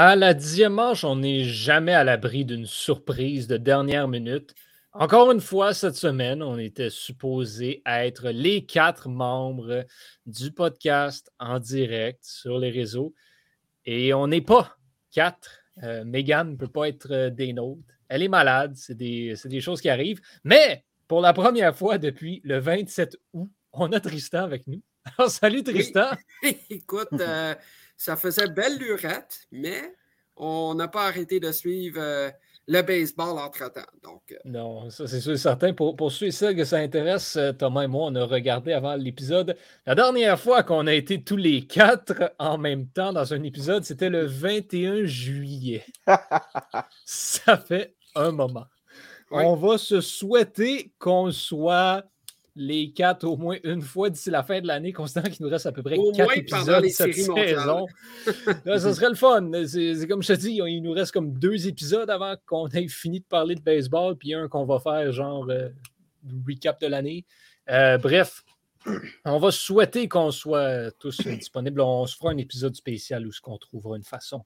À la dixième manche, on n'est jamais à l'abri d'une surprise de dernière minute. Encore une fois, cette semaine, on était supposé être les quatre membres du podcast en direct sur les réseaux. Et on n'est pas quatre. Euh, Megan ne peut pas être euh, des nôtres. Elle est malade. C'est des, des, choses qui arrivent. Mais pour la première fois depuis le 27 août, on a Tristan avec nous. Alors, salut Tristan. Écoute, euh, ça faisait belle lurette, mais on n'a pas arrêté de suivre euh, le baseball entre-temps. Donc, euh. Non, ça c'est sûr et certain. Pour, pour ceux et celles que ça intéresse, euh, Thomas et moi, on a regardé avant l'épisode. La dernière fois qu'on a été tous les quatre en même temps dans un épisode, c'était le 21 juillet. ça fait un moment. On va se souhaiter qu'on soit les quatre au moins une fois d'ici la fin de l'année, considérant qu'il nous reste à peu près quatre épisodes de cette saison. ça serait le fun. C'est comme je te dis, il nous reste comme deux épisodes avant qu'on ait fini de parler de baseball, puis un qu'on va faire genre euh, recap de l'année. Euh, bref, on va souhaiter qu'on soit tous disponibles. On se fera un épisode spécial où on trouvera une façon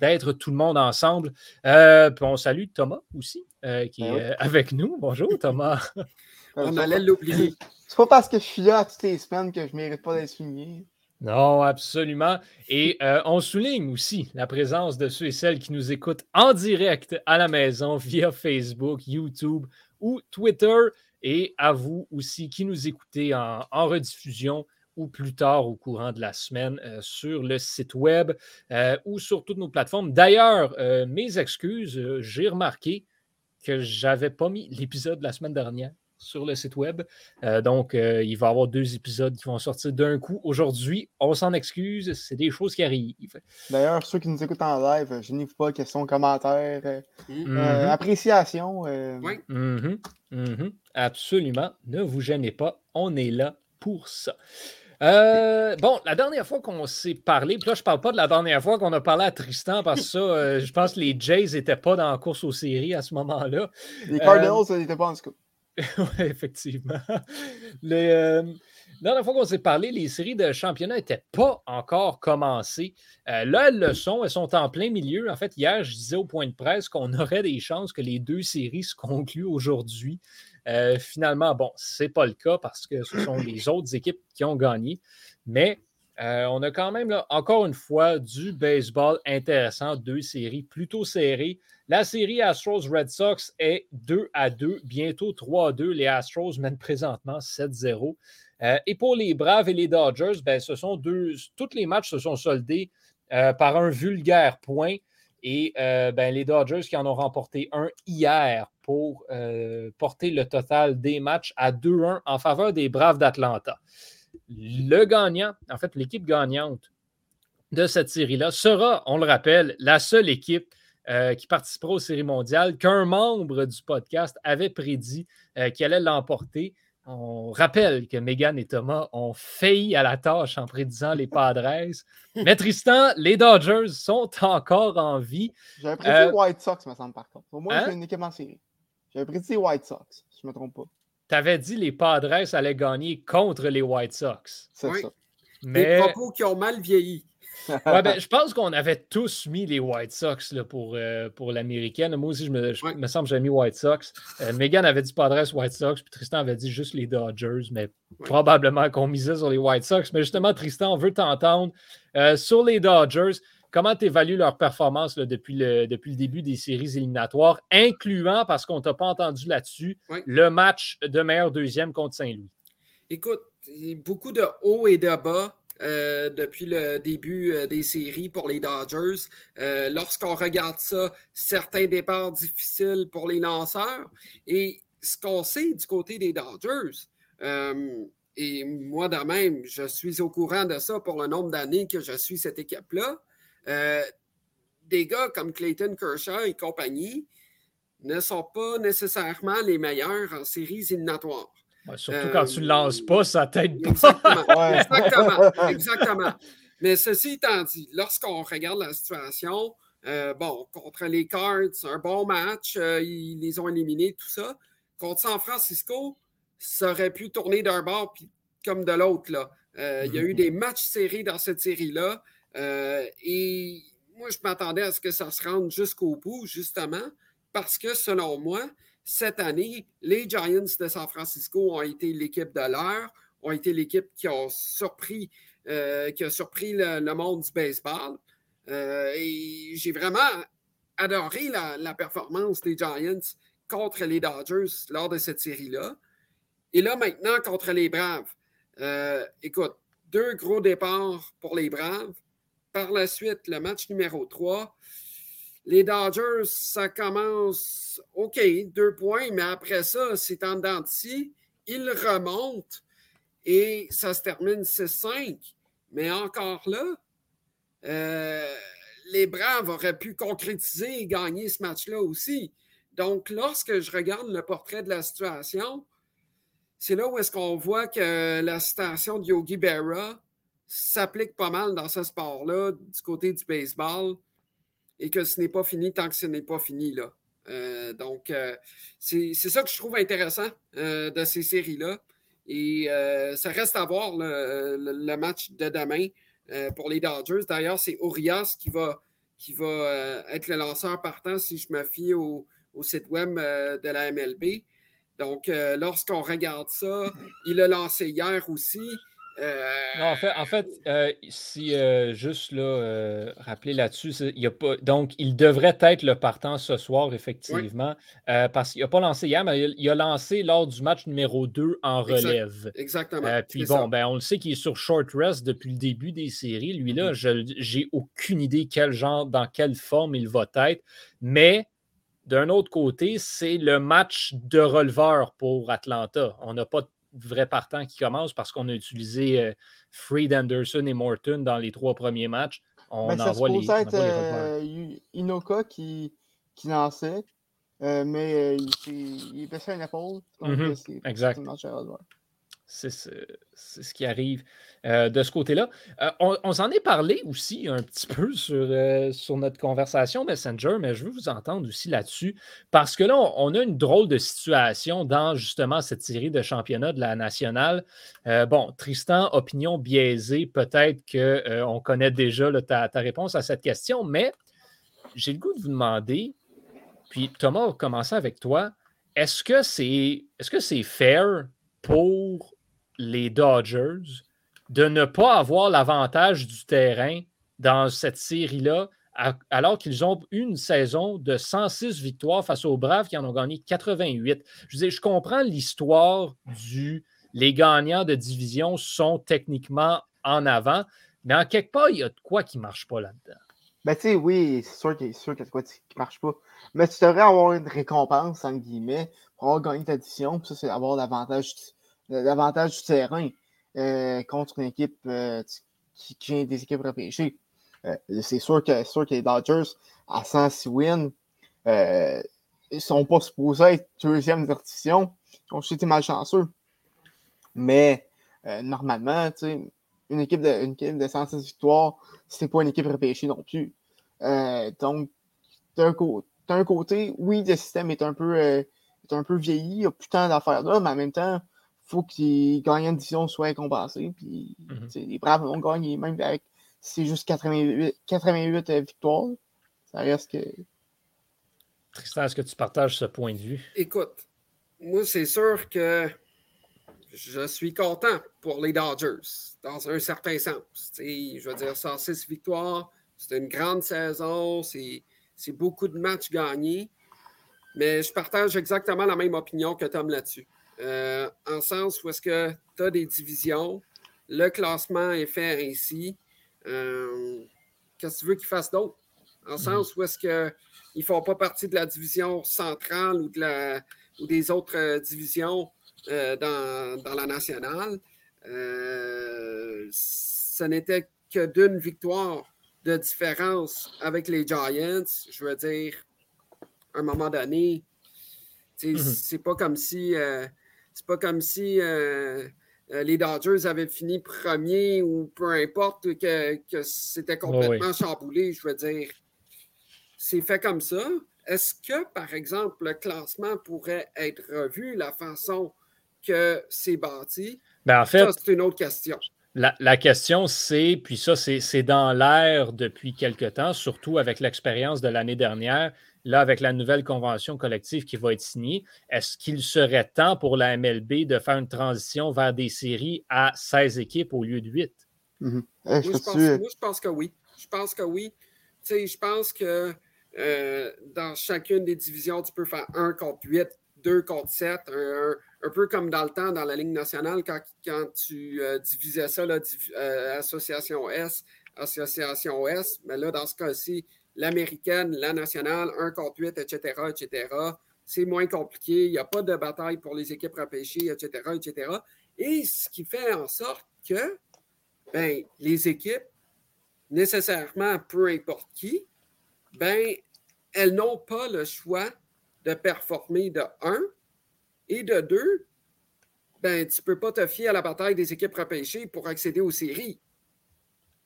d'être tout le monde ensemble. Euh, puis on salue Thomas aussi, qui ben est avec nous. Bonjour Thomas. On allait l'oublier. C'est pas parce que je suis là toutes les semaines que je mérite pas d'être souligné. Non, absolument. Et euh, on souligne aussi la présence de ceux et celles qui nous écoutent en direct à la maison via Facebook, YouTube ou Twitter. Et à vous aussi qui nous écoutez en, rediffusion ou plus tard au courant de la semaine euh, sur le site web euh, ou sur toutes nos plateformes. D'ailleurs, mes excuses, j'ai remarqué que je n'avais pas mis l'épisode de la semaine dernière sur le site web. Euh, donc, euh, il va y avoir deux épisodes qui vont sortir d'un coup. Aujourd'hui, on s'en excuse, c'est des choses qui arrivent. D'ailleurs, ceux qui nous écoutent en live, je n'y pas, questions, commentaires, euh, mm-hmm. appréciation. Oui. Mm-hmm. Mm-hmm. Absolument. Ne vous gênez pas, on est là pour ça. Bon, la dernière fois qu'on s'est parlé, puis là, je ne parle pas de la dernière fois qu'on a parlé à Tristan, parce que ça, je pense que les Jays n'étaient pas dans la course aux séries à ce moment-là. Les Cardinals n'étaient pas en scoop. oui, effectivement. Euh, la dernière fois qu'on s'est parlé, les séries de championnat n'étaient pas encore commencées. Euh, là, elles le sont, elles sont en plein milieu. En fait, hier, je disais au point de presse qu'on aurait des chances que les deux séries se concluent aujourd'hui. Euh, finalement, bon, ce n'est pas le cas parce que ce sont les autres équipes qui ont gagné. Mais on a quand même, encore une fois, du baseball intéressant, deux séries plutôt serrées. La série Astros-Red Sox est 2 à 2, bientôt 3 à 2. Les Astros mènent présentement 7-0. Euh, et pour les Braves et les Dodgers, ben, ce sont tous les matchs se sont soldés euh, par un vulgaire point. Et euh, ben, les Dodgers qui en ont remporté un hier pour porter le total des matchs à 2-1 en faveur des Braves d'Atlanta. Le gagnant, en fait, l'équipe gagnante de cette série-là sera, on le rappelle, la seule équipe euh, qui participera aux séries mondiales, qu'un membre du podcast avait prédit euh, qu'il allait l'emporter. On rappelle que Megan et Thomas ont failli à la tâche en prédisant les Padres. Mais Tristan, les Dodgers sont encore en vie. J'avais prédit les euh, White Sox, me semble, par contre. Au moins, c'est hein? une équipe en série. J'avais prédit les White Sox, si je ne me trompe pas. Tu avais dit que les Padres allaient gagner contre les White Sox. C'est ça. Mais... Des propos qui ont mal vieilli. Ouais, ben, je pense qu'on avait tous mis les White Sox là, pour, euh, pour l'américaine. Moi aussi, je me, me semble que j'avais mis White Sox. Euh, Megan avait dit Padres White Sox, puis Tristan avait dit juste les Dodgers, mais probablement qu'on misait sur les White Sox. Mais justement, Tristan, on veut t'entendre euh, sur les Dodgers. Comment tu évalues leur performance depuis, le, depuis le début des séries éliminatoires, incluant, parce qu'on ne t'a pas entendu là-dessus, le match de meilleur deuxième contre Saint-Louis? Écoute, beaucoup de hauts et de bas. Euh, depuis le début euh, des séries pour les Dodgers. Euh, lorsqu'on regarde ça, certains départs difficiles pour les lanceurs. Et ce qu'on sait du côté des Dodgers, et moi de même, je suis au courant de ça pour le nombre d'années que je suis cette équipe-là. des gars comme Clayton Kershaw et compagnie ne sont pas nécessairement les meilleurs en séries éliminatoires surtout quand tu ne lances pas, ça t'aide pas. Exactement. exactement. exactement. Mais ceci étant dit, lorsqu'on regarde la situation, euh, bon, contre les Cards, un bon match, euh, ils les ont éliminés, tout ça. Contre San Francisco, ça aurait pu tourner d'un bord puis comme de l'autre. Là. Euh, il y a eu mm-hmm. des matchs serrés dans cette série-là. et moi, je m'attendais à ce que ça se rende jusqu'au bout, justement, parce que selon moi, cette année, les Giants de San Francisco ont été l'équipe de l'heure, ont été l'équipe qui a surpris, euh, qui a surpris le, monde du baseball. Euh, et j'ai vraiment adoré la, performance des Giants contre les Dodgers lors de cette série-là. Et là, maintenant, contre les Braves. Euh, écoute, deux gros départs pour les Braves. Par la suite, le match numéro 3. Les Dodgers, ça commence OK, deux points, mais après ça, c'est en dents Ils remontent et ça se termine 6-5. Mais encore là, euh, les Braves auraient pu concrétiser et gagner ce match-là aussi. Donc, lorsque je regarde le portrait de la situation, c'est là où est-ce qu'on voit que la citation de Yogi Berra s'applique pas mal dans ce sport-là, du côté du baseball, et que ce n'est pas fini tant que ce n'est pas fini. Là. Euh, donc, euh, c'est ça que je trouve intéressant euh, de ces séries-là. Et ça reste à voir le, match de demain pour les Dodgers. D'ailleurs, c'est Urias qui va, qui va être le lanceur partant si je me fie au, au site web de la MLB. Donc, lorsqu'on regarde ça, il a lancé hier aussi. Non, en fait, en fait euh, si euh, juste là, euh, rappeler là-dessus, il a pas, donc il devrait être le partant ce soir, effectivement, parce qu'il n'a pas lancé hier, mais il, a lancé lors du match numéro 2 en relève. Exactement. puis bon, ben, on le sait qu'il est sur short rest depuis le début des séries. Lui, là, mm-hmm. je n'ai aucune idée quel genre, dans quelle forme il va être, mais d'un autre côté, c'est le match de releveur pour Atlanta. On n'a pas de vrai partant qui commence parce qu'on a utilisé euh, Freed, Anderson et Morton dans les trois premiers matchs. On ben, envoie les, être euh, Inoka qui, qui lançait, euh, mais il, il baissait une épaule. Mm-hmm. exact. C'est ce qui arrive euh, de ce côté-là. Euh, on, s'en est parlé aussi un petit peu sur, euh, sur, notre conversation Messenger, mais je veux vous entendre aussi là-dessus parce que là, on, a une drôle de situation dans justement cette série de championnats de la nationale. bon, Tristan, opinion biaisée, peut-être qu'on connaît déjà ta, ta, réponse à cette question, mais j'ai le goût de vous demander, puis Thomas, on va commencer avec toi. Est-ce que c'est est -ce c'est fair pour les Dodgers de ne pas avoir l'avantage du terrain dans cette série-là, alors qu'ils ont une saison de 106 victoires face aux Braves qui en ont gagné 88. Je je comprends l'histoire du les gagnants de division sont techniquement en avant, mais en quelque part, il y a de quoi qui ne marche pas là-dedans. Ben, tu sais, oui, c'est sûr qu'il y a de quoi qui ne marche pas. Mais tu devrais avoir une récompense, entre guillemets, pour avoir gagné ta division. Puis ça, c'est avoir l'avantage l'avantage du terrain euh, contre une équipe euh, qui, vient des équipes repêchées. Euh, c'est sûr que, sûr que les Dodgers, à 106 wins, ils ne sont pas supposés être deuxième division. Ils ont été malchanceux. Mais normalement, une équipe, de, une équipe de 106 victoires, c'est pas une équipe repêchée non plus. donc, d'un côté, oui, le système est un peu, est un peu vieilli, il n'y a plus tant d'affaires là, mais en même temps, faut qu'ils gagnent une division soit récompensés. Puis mhm. les Braves vont gagner, même avec c'est juste 88, 88 euh, victoires. Ça reste que. Tristan, est-ce que tu partages ce point de vue? Écoute, moi, c'est sûr que je suis content pour les Dodgers, dans un certain sens. je veux dire, 106 victoires, c'est une grande saison, c'est beaucoup de matchs gagnés. Mais je partage exactement la même opinion que Tom là-dessus. Euh, en sens où est-ce que tu as des divisions, le classement est fait ainsi. Euh, qu'est-ce que tu veux qu'ils fassent d'autre? En mhm. sens où est-ce qu'ils ne font pas partie de la division centrale ou, de la, ou des autres euh, divisions dans, dans, la nationale. ce n'était que d'une victoire de différence avec les Giants. Je veux dire, à un moment donné, mhm. c'est pas comme si c'est pas comme si euh, euh, les Dodgers avaient fini premier ou peu importe, que, c'était complètement chamboulé. Je veux dire, c'est fait comme ça. Est-ce que, par exemple, le classement pourrait être revu, la façon que c'est bâti? Ben, en fait, c'est une autre question. La, question, c'est, puis ça, c'est dans l'air depuis quelque temps, surtout avec l'expérience de l'année dernière, là, avec la nouvelle convention collective qui va être signée, est-ce qu'il serait temps pour la MLB de faire une transition vers des séries à 16 équipes au lieu de 8? Mm-hmm. moi, je pense, que oui. Je pense que oui. Tu sais, je pense que euh, dans chacune des divisions, tu peux faire 1 contre 8, 2 contre 7, un, peu comme dans le temps dans la Ligue nationale, quand, quand tu euh, divisais ça, euh, Association S, Association S, mais là, dans ce cas-ci, l'américaine, la nationale, 1 contre 8, etc., etc. C'est moins compliqué, il n'y a pas de bataille pour les équipes repêchées, etc., etc. Et ce qui fait en sorte que ben, les équipes, nécessairement peu importe qui, ben, elles n'ont pas le choix de performer de 1 et de 2, ben, tu ne peux pas te fier à la bataille des équipes repêchées pour accéder aux séries.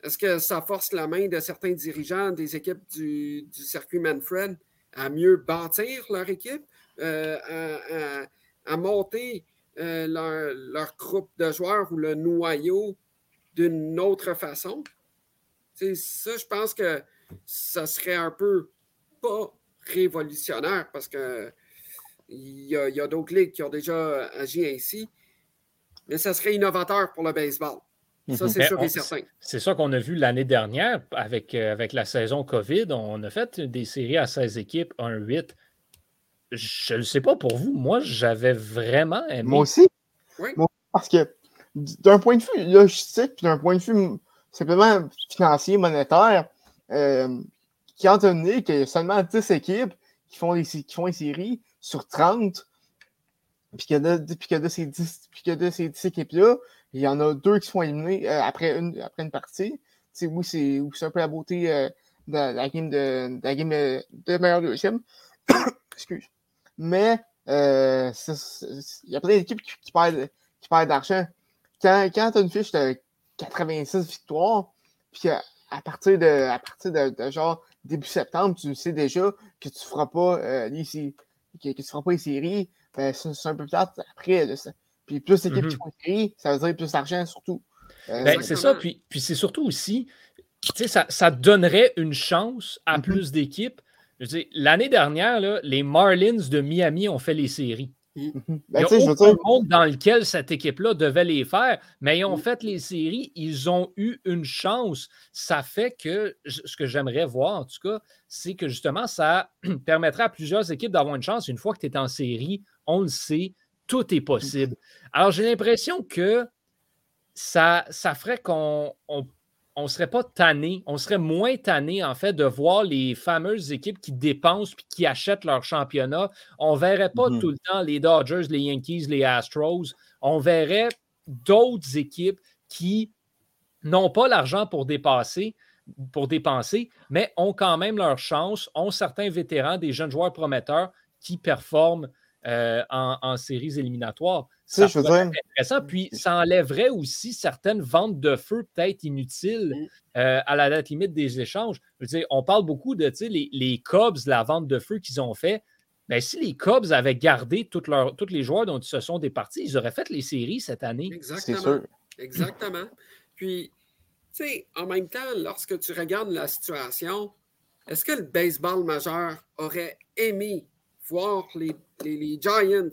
Est-ce que ça force la main de certains dirigeants des équipes du, circuit Manfred à mieux bâtir leur équipe, euh, à, monter euh, leur, groupe de joueurs ou le noyau d'une autre façon? Ça, je pense que ça serait un peu pas révolutionnaire parce que il y a, d'autres ligues qui ont déjà agi ainsi, mais ça serait innovateur pour le baseball. Ça, c'est sûr et certain. C'est ça qu'on a vu l'année dernière avec, euh, avec la saison COVID. On a fait des séries à 16 équipes, 1-8. Je ne sais pas pour vous. Moi, j'avais vraiment aimé. Moi aussi. Oui. parce que d'un point de vue logistique, puis d'un point de vue simplement financier, monétaire, euh, qui a donné qu'il y a seulement 10 équipes qui font, les, qui font les séries sur 30, puis que de, que de ces 10, puis que de ces 10 équipes-là, il y en a deux qui sont éliminés euh, après, une, après une partie. C'est oui, c'est un peu la beauté euh, de, la game de, la game de, de meilleur deuxième. Excuse. Mais euh, il y a plein d'équipes qui, qui, perdent, qui d'argent. Quand, quand tu as une fiche de 86 victoires, puis à, partir de à partir de, genre début septembre, tu sais déjà que tu ne feras pas euh, les que, tu feras pas les séries, ben, c'est un peu plate après. Puis plus d'équipes qui font séries, ça veut dire plus d'argent surtout. Euh, ben, c'est ça, puis, puis c'est surtout aussi, ça, ça donnerait une chance à mm-hmm. plus d'équipes. L'année dernière, là, les Marlins de Miami ont fait les séries. Mm. Ben, Il y a aucun monde dans lequel cette équipe-là devait les faire, mais ils ont mm. fait les séries, ils ont eu une chance. Ça fait que ce que j'aimerais voir, en tout cas, c'est que justement, ça permettrait à plusieurs équipes d'avoir une chance. Une fois que tu es en série, on le sait, tout est possible. Alors, j'ai l'impression que ça, ça ferait qu'on on ne serait pas tanné, on serait moins tanné, en fait, de voir les fameuses équipes qui dépensent puis qui achètent leur championnat. On ne verrait pas mhm. tout le temps les Dodgers, les Yankees, les Astros. On verrait d'autres équipes qui n'ont pas l'argent pour dépasser, pour dépenser, mais ont quand même leur chance, ont certains vétérans, des jeunes joueurs prometteurs qui performent euh, en, séries éliminatoires. Ça je intéressant. Puis ça enlèverait aussi certaines ventes de feu peut-être inutiles mm. euh, à la date limite des échanges. Je on parle beaucoup de les, les Cubs, la vente de feu qu'ils ont fait. Mais ben, si les Cubs avaient gardé tous les joueurs dont ils se sont départis, ils auraient fait les séries cette année. Exactement. Exactement. Puis, tu sais, en même temps, lorsque tu regardes la situation, est-ce que le baseball majeur aurait aimé voir les, les, Giants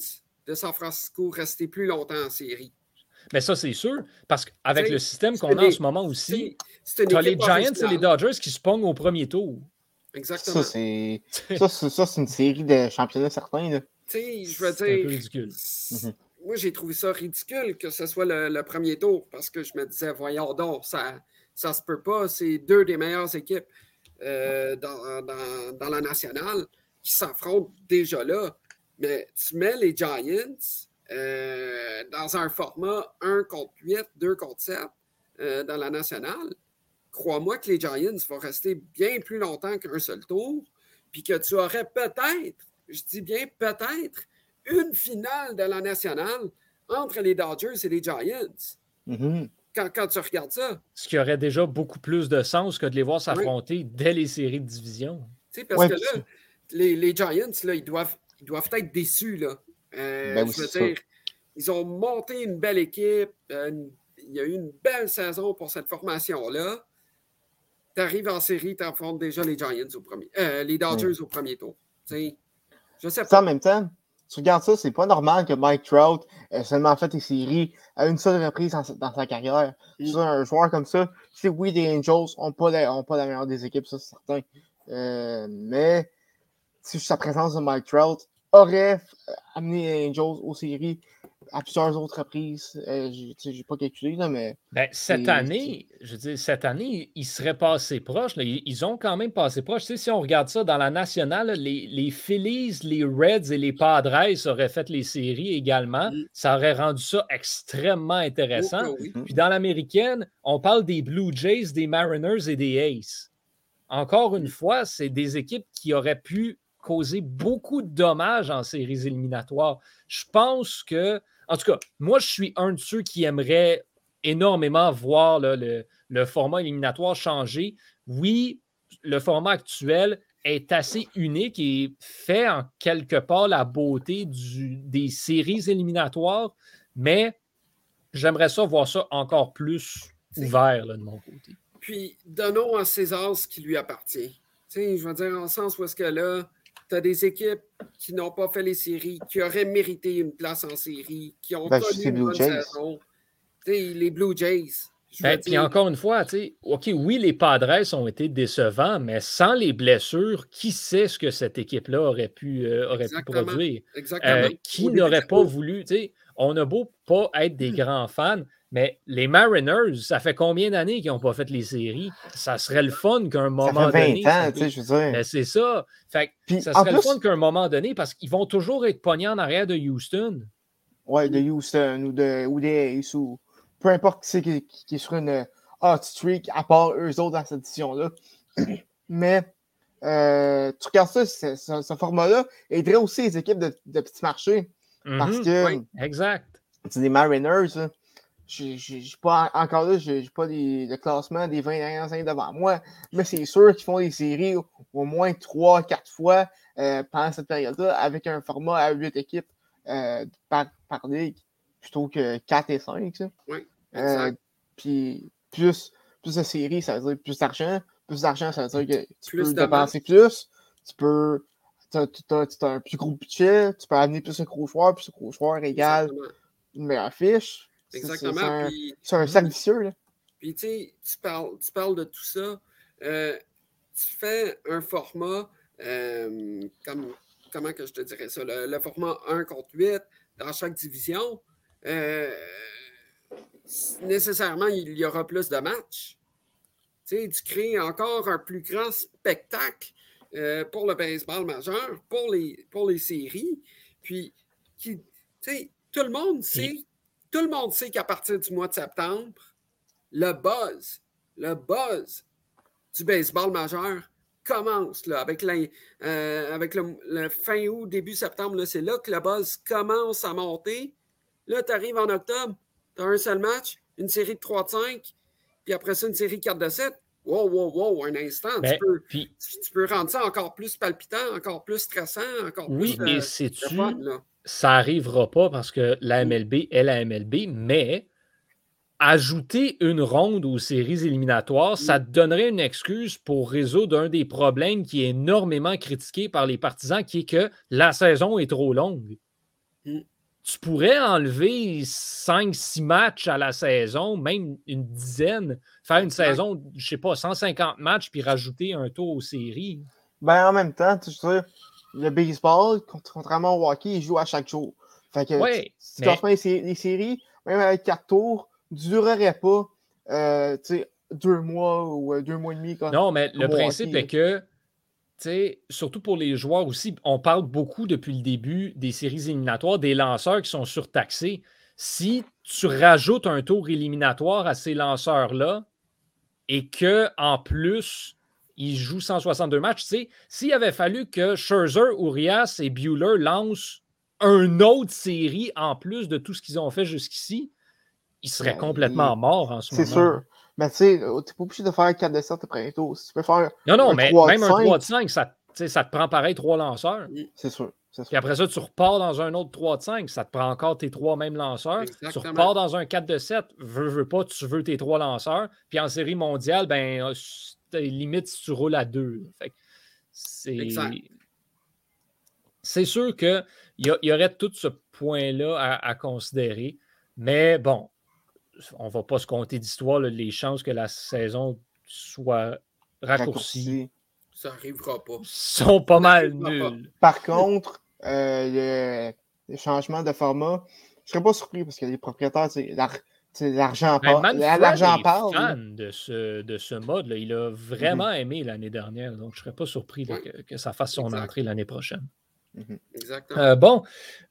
de San Francisco rester plus longtemps en série. Mais ça, c'est sûr, parce qu'avec le système qu'on a en ce moment aussi, tu as les Giants et les Dodgers qui se pongent au premier tour. Exactement. Ça, c'est une série de championnats certains. Tu sais, je veux dire. C'est un peu ridicule. Mhm. Moi, j'ai trouvé ça ridicule que ce soit le, premier tour parce que je me disais, voyons donc, ça ne se peut pas. C'est deux des meilleures équipes euh, dans, dans, dans, la nationale qui s'affrontent déjà là. Mais tu mets les Giants euh, dans un format 1 contre 8, 2 contre 7 euh, dans la nationale. Crois-moi que les Giants vont rester bien plus longtemps qu'un seul tour, puis que tu aurais peut-être, je dis bien peut-être, une finale de la nationale entre les Dodgers et les Giants. Mm-hmm. Quand, tu regardes ça. Ce qui aurait déjà beaucoup plus de sens que de les voir s'affronter dès les séries de division. Tu sais, parce que là, les, Giants, là, ils, doivent, ils doivent être déçus. Là. Euh, ben je veux dire, ils ont monté une belle équipe. Il y a eu une belle saison pour cette formation-là. Tu arrives en série, tu affrontes déjà les Giants au premier, euh, les Dodgers au premier tour. je sais pas. en même temps, tu regardes ça, c'est pas normal que Mike Trout ait seulement fait des séries à une seule reprise dans, sa carrière. Mm. un joueur comme ça, c'est oui, les Angels n'ont pas, la, pas la meilleure des équipes, ça c'est certain. Euh, mais si sa présence de Mike Trout aurait amené les Angels aux séries à plusieurs autres reprises. Euh, je n'ai pas calculé, là, mais. Ben, cette année, je veux dire, cette année, ils seraient passés proches. Ils, ont quand même passé proches. si on regarde ça dans la nationale, les, les Phillies, les Reds et les Padres auraient fait les séries également. Mm. Ça aurait rendu ça extrêmement intéressant. Oh, mm. Puis dans l'américaine, on parle des Blue Jays, des Mariners et des Aces. Encore une fois, c'est des équipes qui auraient pu causer beaucoup de dommages en séries éliminatoires. Je pense que en tout cas, moi, je suis un de ceux qui aimerait énormément voir le, format éliminatoire changer. Oui, le format actuel est assez unique et fait en quelque part la beauté des séries éliminatoires, mais j'aimerais ça voir ça encore plus ouvert de mon côté. Puis, donnons à César ce qui lui appartient. je veux dire, en sens où est-ce que là, tu as des équipes qui n'ont pas fait les séries, qui auraient mérité une place en série, qui ont ben, connu une bonne saison. les Blue Jays. Ben, puis encore une fois, OK, oui, les Padres ont été décevants, mais sans les blessures, qui sait ce que cette équipe-là aurait pu, euh, aurait pu produire? Exactement. Euh, qui n'aurait pas voulu? On a beau pas être des grands fans, mais les Mariners, ça fait combien d'années qu'ils n'ont pas fait les séries? Ça serait le fun qu'à un moment ça fait 20 Ans, tu sais, je veux dire. Mais c'est ça. Fait ça serait le fun qu'à un moment donné, parce qu'ils vont toujours être pognés en arrière de Houston. Ouais, de Houston ou, de, ou des ou peu importe qui c'est qui, est sur une hot streak, à part eux autres dans cette édition-là. Mais euh, tu regardes ça, ce, format-là aiderait aussi les équipes de, de petits marchés. Parce mhm. que. Oui, exact. C'est des Mariners, j'ai pas encore là, j'ai pas le classement des 20 dernières années devant moi, mais c'est sûr qu'ils font des séries au, moins 3-4 fois euh, pendant cette période-là avec un format à 8 équipes euh, par, par, ligue plutôt que 4 et 5. Oui, euh, puis plus, plus de séries, ça veut dire plus d'argent. Plus d'argent, ça veut dire que tu peux dépenser plus. Tu peux. Tu as, un plus gros budget, tu peux amener plus de gros joueurs, plus de gros joueurs égale une meilleure fiche. Exactement. C'est un, cercle vicieux. Là. Puis, tu sais, tu parles, tu parles de tout ça. Euh, tu fais un format, euh, comme, comment que je te dirais ça, le, format 1 contre 8 dans chaque division. Euh, nécessairement, il y aura plus de matchs. Tu sais, tu crées encore un plus grand spectacle pour le baseball majeur, pour les, pour les séries. Puis, tu sais, tout le monde sait tout le monde sait qu'à partir du mois de septembre, le buzz, le buzz du baseball majeur commence là, avec, euh, avec le, fin août, début septembre. C'est là que le buzz commence à monter. Là, tu arrives en octobre, tu as un seul match, une série de 3 de 5, puis après ça, une série 4 de 7. Wow, wow, wow, un instant. tu, ben, peux, tu, peux, rendre ça encore plus palpitant, encore plus stressant, encore oui, plus. Oui, et c'est-tu ça n'arrivera pas parce que la MLB est la MLB, mais ajouter une ronde aux séries éliminatoires, ça te donnerait une excuse pour résoudre un des problèmes qui est énormément critiqué par les partisans, qui est que la saison est trop longue. Mm. Tu pourrais enlever 5-6 matchs à la saison, même une dizaine, faire une saison, je ne sais pas, 150 matchs, puis rajouter un tour aux séries. Ben, en même temps, tu sais, le baseball, contrairement au hockey, il joue à chaque jour. Fait que si tu mais... les, séries, même avec quatre tours, ne durerait pas euh, deux mois ou euh, deux mois et demi. non, mais le principe est que, surtout pour les joueurs aussi, on parle beaucoup depuis le début des séries éliminatoires, des lanceurs qui sont surtaxés. Si tu rajoutes un tour éliminatoire à ces lanceurs-là et que en plus il joue 162 matchs. Tu sais, s'il avait fallu que Scherzer, Urias et Bueller lancent une autre série en plus de tout ce qu'ils ont fait jusqu'ici, ils seraient ben, complètement morts en ce moment. C'est sûr. Mais tu sais, euh, tu n'es pas obligé de faire 4 de 7 après un tour. Tu peux faire. Non, non, mais même un 3 de 5, ça, ça te prend pareil trois lanceurs. C'est sûr. Puis après ça, tu repars dans un autre 3 de 5, ça te prend encore tes trois mêmes lanceurs. Tu repars dans un 4 de 7, veux, veux pas, tu veux tes trois lanceurs. Puis en série mondiale, ben, euh, limite si tu roules à deux. C'est. C'est sûr qu'il y, y, aurait tout ce point-là à, considérer. Mais bon, on ne va pas se compter d'histoire. Les chances que la saison soit raccourcie. Ça n'arrivera pas. Sont pas mal nuls. Par contre, euh, le, changement de format, je ne serais pas surpris parce que les propriétaires, l'argent ben, parle. L'argent parle. fan de ce, de ce mode. -là. Il a vraiment mhm. aimé l'année dernière. Donc, je ne serais pas surpris que, ça fasse son entrée l'année prochaine. Mhm. Exactement. Euh, bon,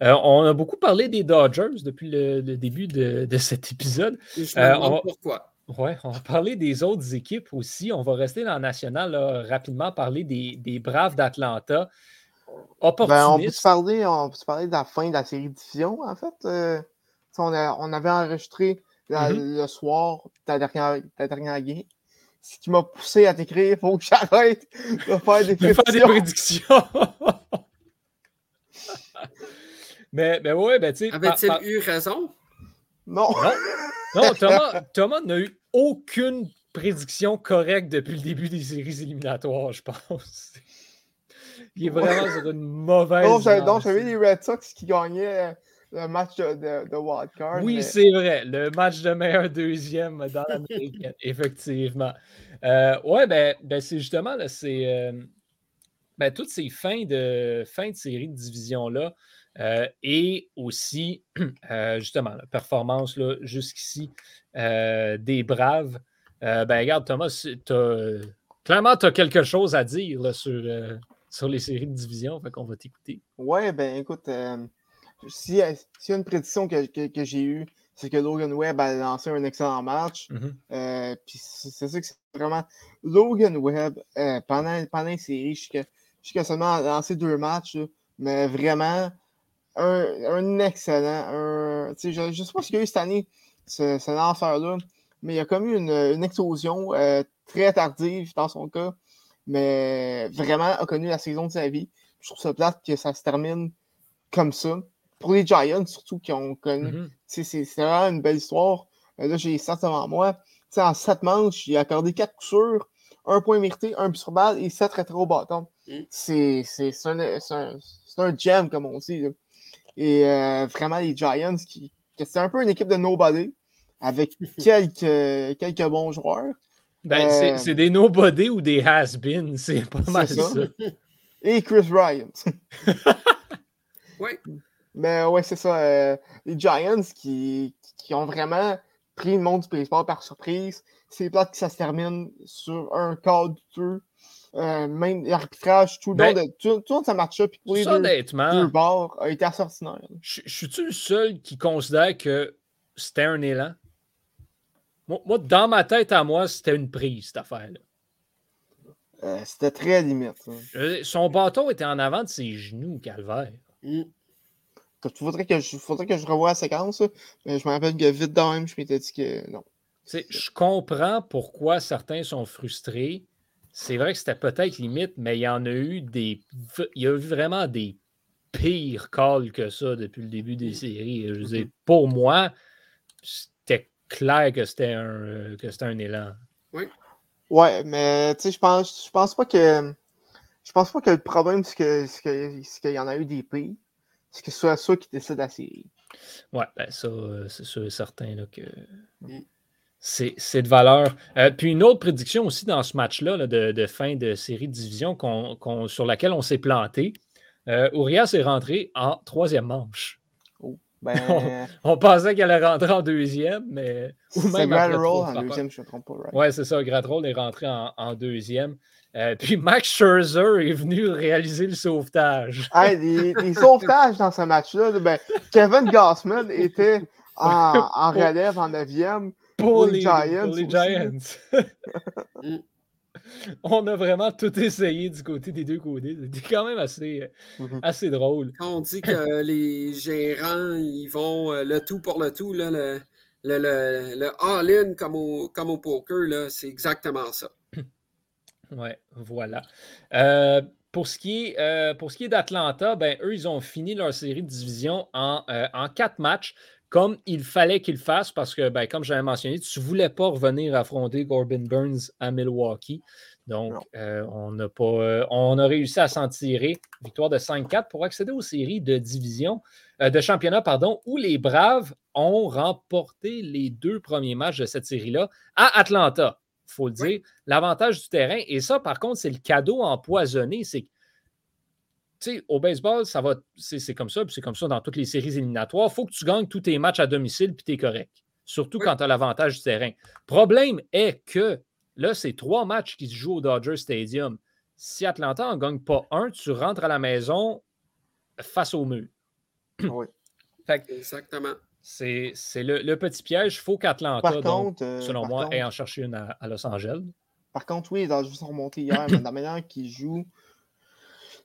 euh, on a beaucoup parlé des Dodgers depuis le, début de, de, cet épisode. Je me demande pourquoi. Oui, on va parler des autres équipes aussi. On va rester dans le national rapidement, parler des, des Braves d'Atlanta. Ben, on, peut parler, on peut parler de la fin de la série de division, en fait? Euh, on, on, avait enregistré mm-hmm. le soir ta dernière, ta dernière game. Ce qui m'a poussé à t'écrire, il faut que j'arrête de faire des prédictions. Faire des prédictions. mais, mais ouais, ben tu sais. Avait-il eu raison? Non. Non, Thomas, Thomas n'a eu aucune prédiction correcte depuis le début des séries éliminatoires, je pense. Il est vraiment sur une mauvaise. Donc, j'avais les Red Sox qui gagnaient euh, le match de, de, wildcard. Oui, c'est vrai. Le match de meilleur deuxième dans l'américaine, effectivement. Euh, ouais, ben, ben c'est justement là, c'est euh, ben, toutes ces fins de, fin de série de division-là. Euh, et aussi, justement, la performance jusqu'ici des Braves. ben, regarde, Thomas, clairement, tu as quelque chose à dire sur, sur les séries de division, fait qu'on va t'écouter. Ouais, ben écoute, euh, s'il y, a une prédiction que, j'ai eue, c'est que Logan Webb a lancé un excellent match. Mm-hmm. Euh, puis c'est ça que c'est vraiment. Logan Webb, euh, pendant, pendant séries, je sais que seulement lancé deux matchs, mais vraiment un, excellent. Un, je ne sais pas ce qu'il y a eu cette année, ce, ce lanceur-là, mais il a comme eu une, une explosion très tardive dans son cas mais vraiment a connu la saison de sa vie. Je trouve ça plate que ça se termine comme ça. Pour les Giants, surtout, qui ont connu. Mm-hmm. C'est vraiment une belle histoire. Euh, là, j'ai ça devant moi. en sept manches, il a accordé quatre coups sûrs, un point mérité, un but sur balle et sept retraits au bâton. Mm. C'est un, un, un gem, comme on dit. Et euh, vraiment, les Giants, qui, c'est un peu une équipe de nobody, avec quelques, quelques bons joueurs. Ben, c'est euh, des nobody ou des has-been, c'est pas mal ça. Et Chris Ryan. oui. Mais ouais, c'est ça. Euh, les Giants qui, qui, ont vraiment pris le monde du baseball par surprise. C'est plate que ça se termine sur un quart de euh, même l'arbitrage, tout le ben, long de tout, tout ça match puis les deux, bords a été extraordinaire. Je suis-tu le seul qui considère que c'était un élan? Moi, dans ma tête à moi, c'était une prise, cette affaire-là. Euh, c'était très limite. Son bâton était en avant de ses genoux, calvaire. Il faudrait que je, faudrait que je revoie la séquence, mais je me rappelle que vite dans même, je m'étais dit que non. je comprends pourquoi certains sont frustrés. C'est vrai que c'était peut-être limite, mais il y en a eu des. Il y a eu vraiment des pires calls que ça depuis le début des séries. Je veux pour moi, clair que c'était un, que un élan. Oui. Ouais, mais tu sais, je pense, je pense pas que. Je pense pas que le problème, c'est qu'il que, y en a eu des pays. C'est que ce soit ça qui décide la série. Ouais, ben ça, euh, c'est sûr et certain là, que mm. c'est de valeur. Euh, puis une autre prédiction aussi dans ce match-là de, de, fin de série de division sur laquelle on s'est planté. Euh, Urias est rentré en troisième manche. Ben, on, pensait qu'elle allait rentrer en deuxième, mais. C'est Roll en deuxième, je ne me trompe pas. Right? Ouais, c'est ça. Roll est rentré en, deuxième. Euh, puis Max Scherzer est venu réaliser le sauvetage. les, sauvetages dans ce match-là, ben, Kevin Gossman était en, relève en neuvième pour, les, Giants. Pour les Giants. Mm on a vraiment tout essayé du côté des deux côtés. C'était quand même assez, mhm. assez drôle. Quand on dit que les gérants, ils vont euh, le tout pour le tout, là, le, le, le, all-in comme au, comme au poker, c'est exactement ça. Ouais, voilà. Euh, pour ce qui est, euh, est d'Atlanta, ben, eux, ils ont fini leur série de division en, euh, en quatre matchs, comme il fallait qu'ils fassent, parce que, ben, comme j'avais mentionné, tu ne voulais pas revenir affronter Corbin Burns à Milwaukee. Donc, euh, on, a pas, on a réussi à s'en tirer. Victoire de 5-4 pour accéder aux séries de division, de championnat, pardon, où les Braves ont remporté les deux premiers matchs de cette série-là à Atlanta il faut le dire. L'avantage du terrain, et ça, par contre, c'est le cadeau empoisonné. C'est tu sais, au baseball, ça va, c'est comme ça, puis c'est comme ça dans toutes les séries éliminatoires. Il faut que tu gagnes tous tes matchs à domicile, puis tu es correct. Surtout quand tu as l'avantage du terrain. Problème est que là, c'est trois matchs qui se jouent au Dodger Stadium. Si Atlanta n'en gagne pas un, tu rentres à la maison face au mur. Oui. Exactement. C'est le, petit piège. Il faut qu'Atlanta, euh, selon moi, ait en cherché une à, Los Angeles. Par contre, oui, les Dodgers sont remontés hier, mais la manière qu'ils jouent,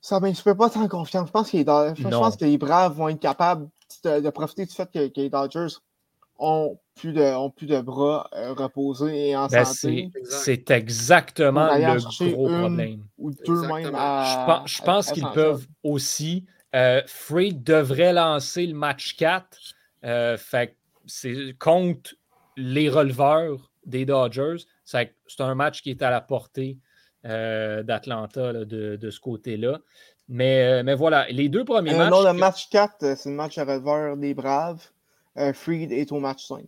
ça ne peux pas être confiance. Je pense, que les, je pense que les Braves vont être capables de, profiter du fait que, les Dodgers ont plus de, ont plus de bras euh, reposés et en ben, santé. C'est exactement le gros problème. Ou deux même je pense, qu'ils peuvent aussi. Euh, Freed devrait lancer le match 4 euh, fait c'est contre les releveurs des Dodgers. C'est un match qui est à la portée euh, d'Atlanta de, ce côté-là. Mais, euh, mais voilà, les deux premiers matchs. Non, le match 4, c'est le match à releveur des Braves. Freed est au match 5.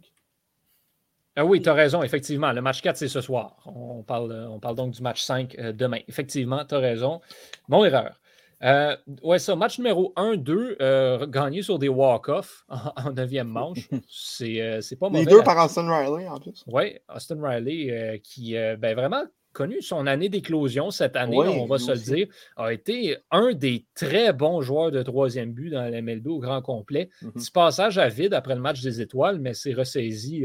Ah oui, tu as raison, effectivement. Le match 4, c'est ce soir. On parle, on parle donc du match 5 demain. Effectivement, tu as raison. Mon erreur. Euh, ouais, ça, match numéro 1-2, euh, gagné sur des walk-offs en, 9e manche. Euh, c'est pas mauvais. Les deux par Austin Riley, en plus. Oui, Austin Riley, qui ben, vraiment connu son année d'éclosion cette année, on va se le dire, a été un des très bons joueurs de troisième but dans la MLB au grand complet. Mm-hmm. Petit passage à vide après le match des étoiles, mais c'est ressaisi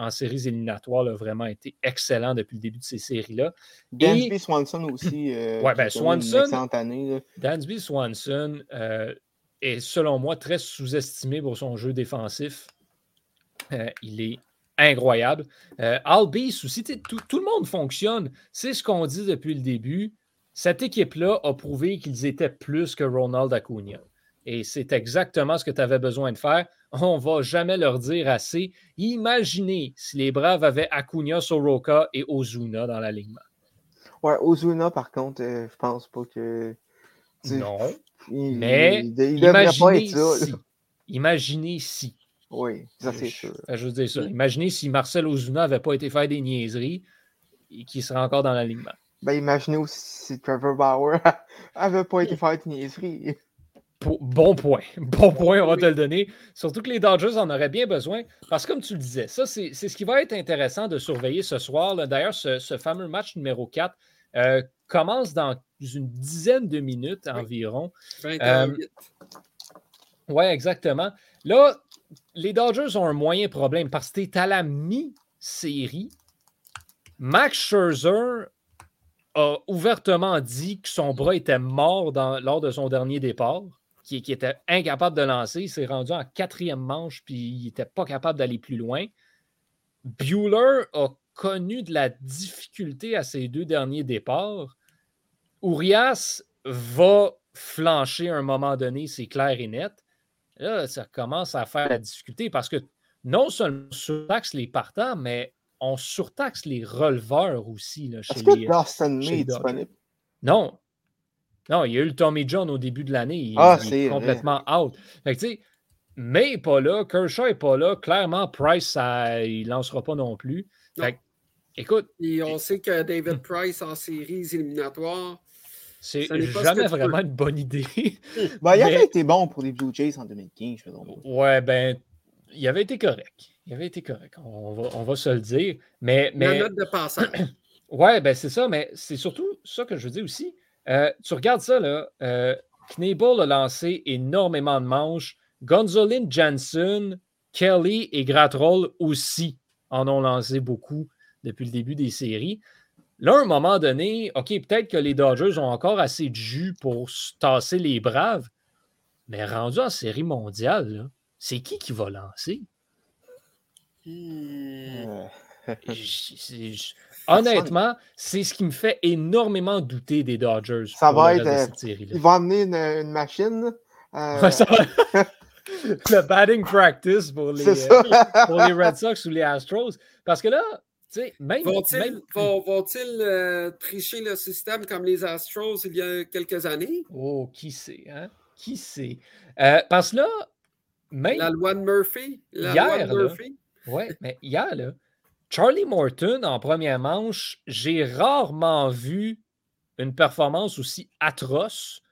en séries éliminatoires a vraiment été excellent depuis le début de ces séries-là. Dansby Swanson aussi. Euh, ouais, ben Swanson. Année, Dansby Swanson euh, est, selon moi, très sous-estimé pour son jeu défensif. Euh, il est incroyable. Euh, Albies aussi, tout, tout, le monde fonctionne. C'est ce qu'on dit depuis le début. Cette équipe-là a prouvé qu'ils étaient plus que Ronald Acuna. Et c'est exactement ce que tu avais besoin de faire on ne va jamais leur dire assez. Imaginez si les Braves avaient Acuna, Soroka et Ozuna dans l'alignement. Ouais, Ozuna, par contre, euh, je pense pas que. Non. mais imaginez, si. imaginez si. Oui, ça c'est sûr. Je veux dire ça. Imaginez si Marcel Ozuna n'avait pas été faire des niaiseries et qu'il serait encore dans l'alignement. Ben, imaginez aussi si Trevor Bauer n'avait pas été faire des niaiseries. Bon point. Bon point, on va te le donner. Surtout que les Dodgers en auraient bien besoin. Parce que comme tu le disais, ça, c'est ce qui va être intéressant de surveiller ce soir. D'ailleurs, ce, fameux match numéro 4 euh, commence dans une dizaine de minutes environ. Euh, oui, exactement. Là, les Dodgers ont un moyen problème parce que tu es à la mi-série. Max Scherzer a ouvertement dit que son bras était mort lors de son dernier départ qui, était incapable de lancer. Il s'est rendu en quatrième manche, puis il n'était pas capable d'aller plus loin. Bueller a connu de la difficulté à ses deux derniers départs. Urias va flancher à un moment donné, c'est clair et net. Là, ça commence à faire la difficulté parce que non seulement on surtaxe les partants, mais on surtaxe les releveurs aussi. Est-ce que Dawson est disponible? Non, non, il y a eu le Tommy John au début de l'année. Il, ah, est, complètement out. Fait que, mais n'est pas là, Kershaw n'est pas là. Clairement, Price, ça, il ne lancera pas non plus. Fait écoute. Et on sait que David Price en séries éliminatoires. C'est jamais vraiment une bonne idée. ben, il avait été bon pour les Blue Jays en 2015, je Ouais, ben, il avait été correct. Il avait été correct. On va, on va se le dire. Mais, mais... note de passage. ouais, ben c'est ça, mais c'est surtout ça que je veux dire aussi. Euh, tu regardes ça, là. Euh, Knebel a lancé énormément de manches. Gonzolin Janssen, Kelly et Gratroll aussi en ont lancé beaucoup depuis le début des séries. Là, à un moment donné, OK, peut-être que les Dodgers ont encore assez de jus pour tasser les Braves, mais rendu en série mondiale, c'est qui qui va lancer? Hmm. honnêtement, c'est ce qui me fait énormément douter des Dodgers. Ça va être. Euh, ils vont amener une, machine. Euh... le batting practice pour les, euh, pour les Red Sox ou les Astros. Parce que là, tu sais, même. Vont-ils vont, euh, tricher le système comme les Astros il y a quelques années? Oh, qui sait, hein? Qui sait? Euh, parce que là, même. La loi de Murphy. La hier, loi de Murphy. Oui, mais hier, là, Charlie Morton, en première manche, j'ai rarement vu une performance aussi atroce.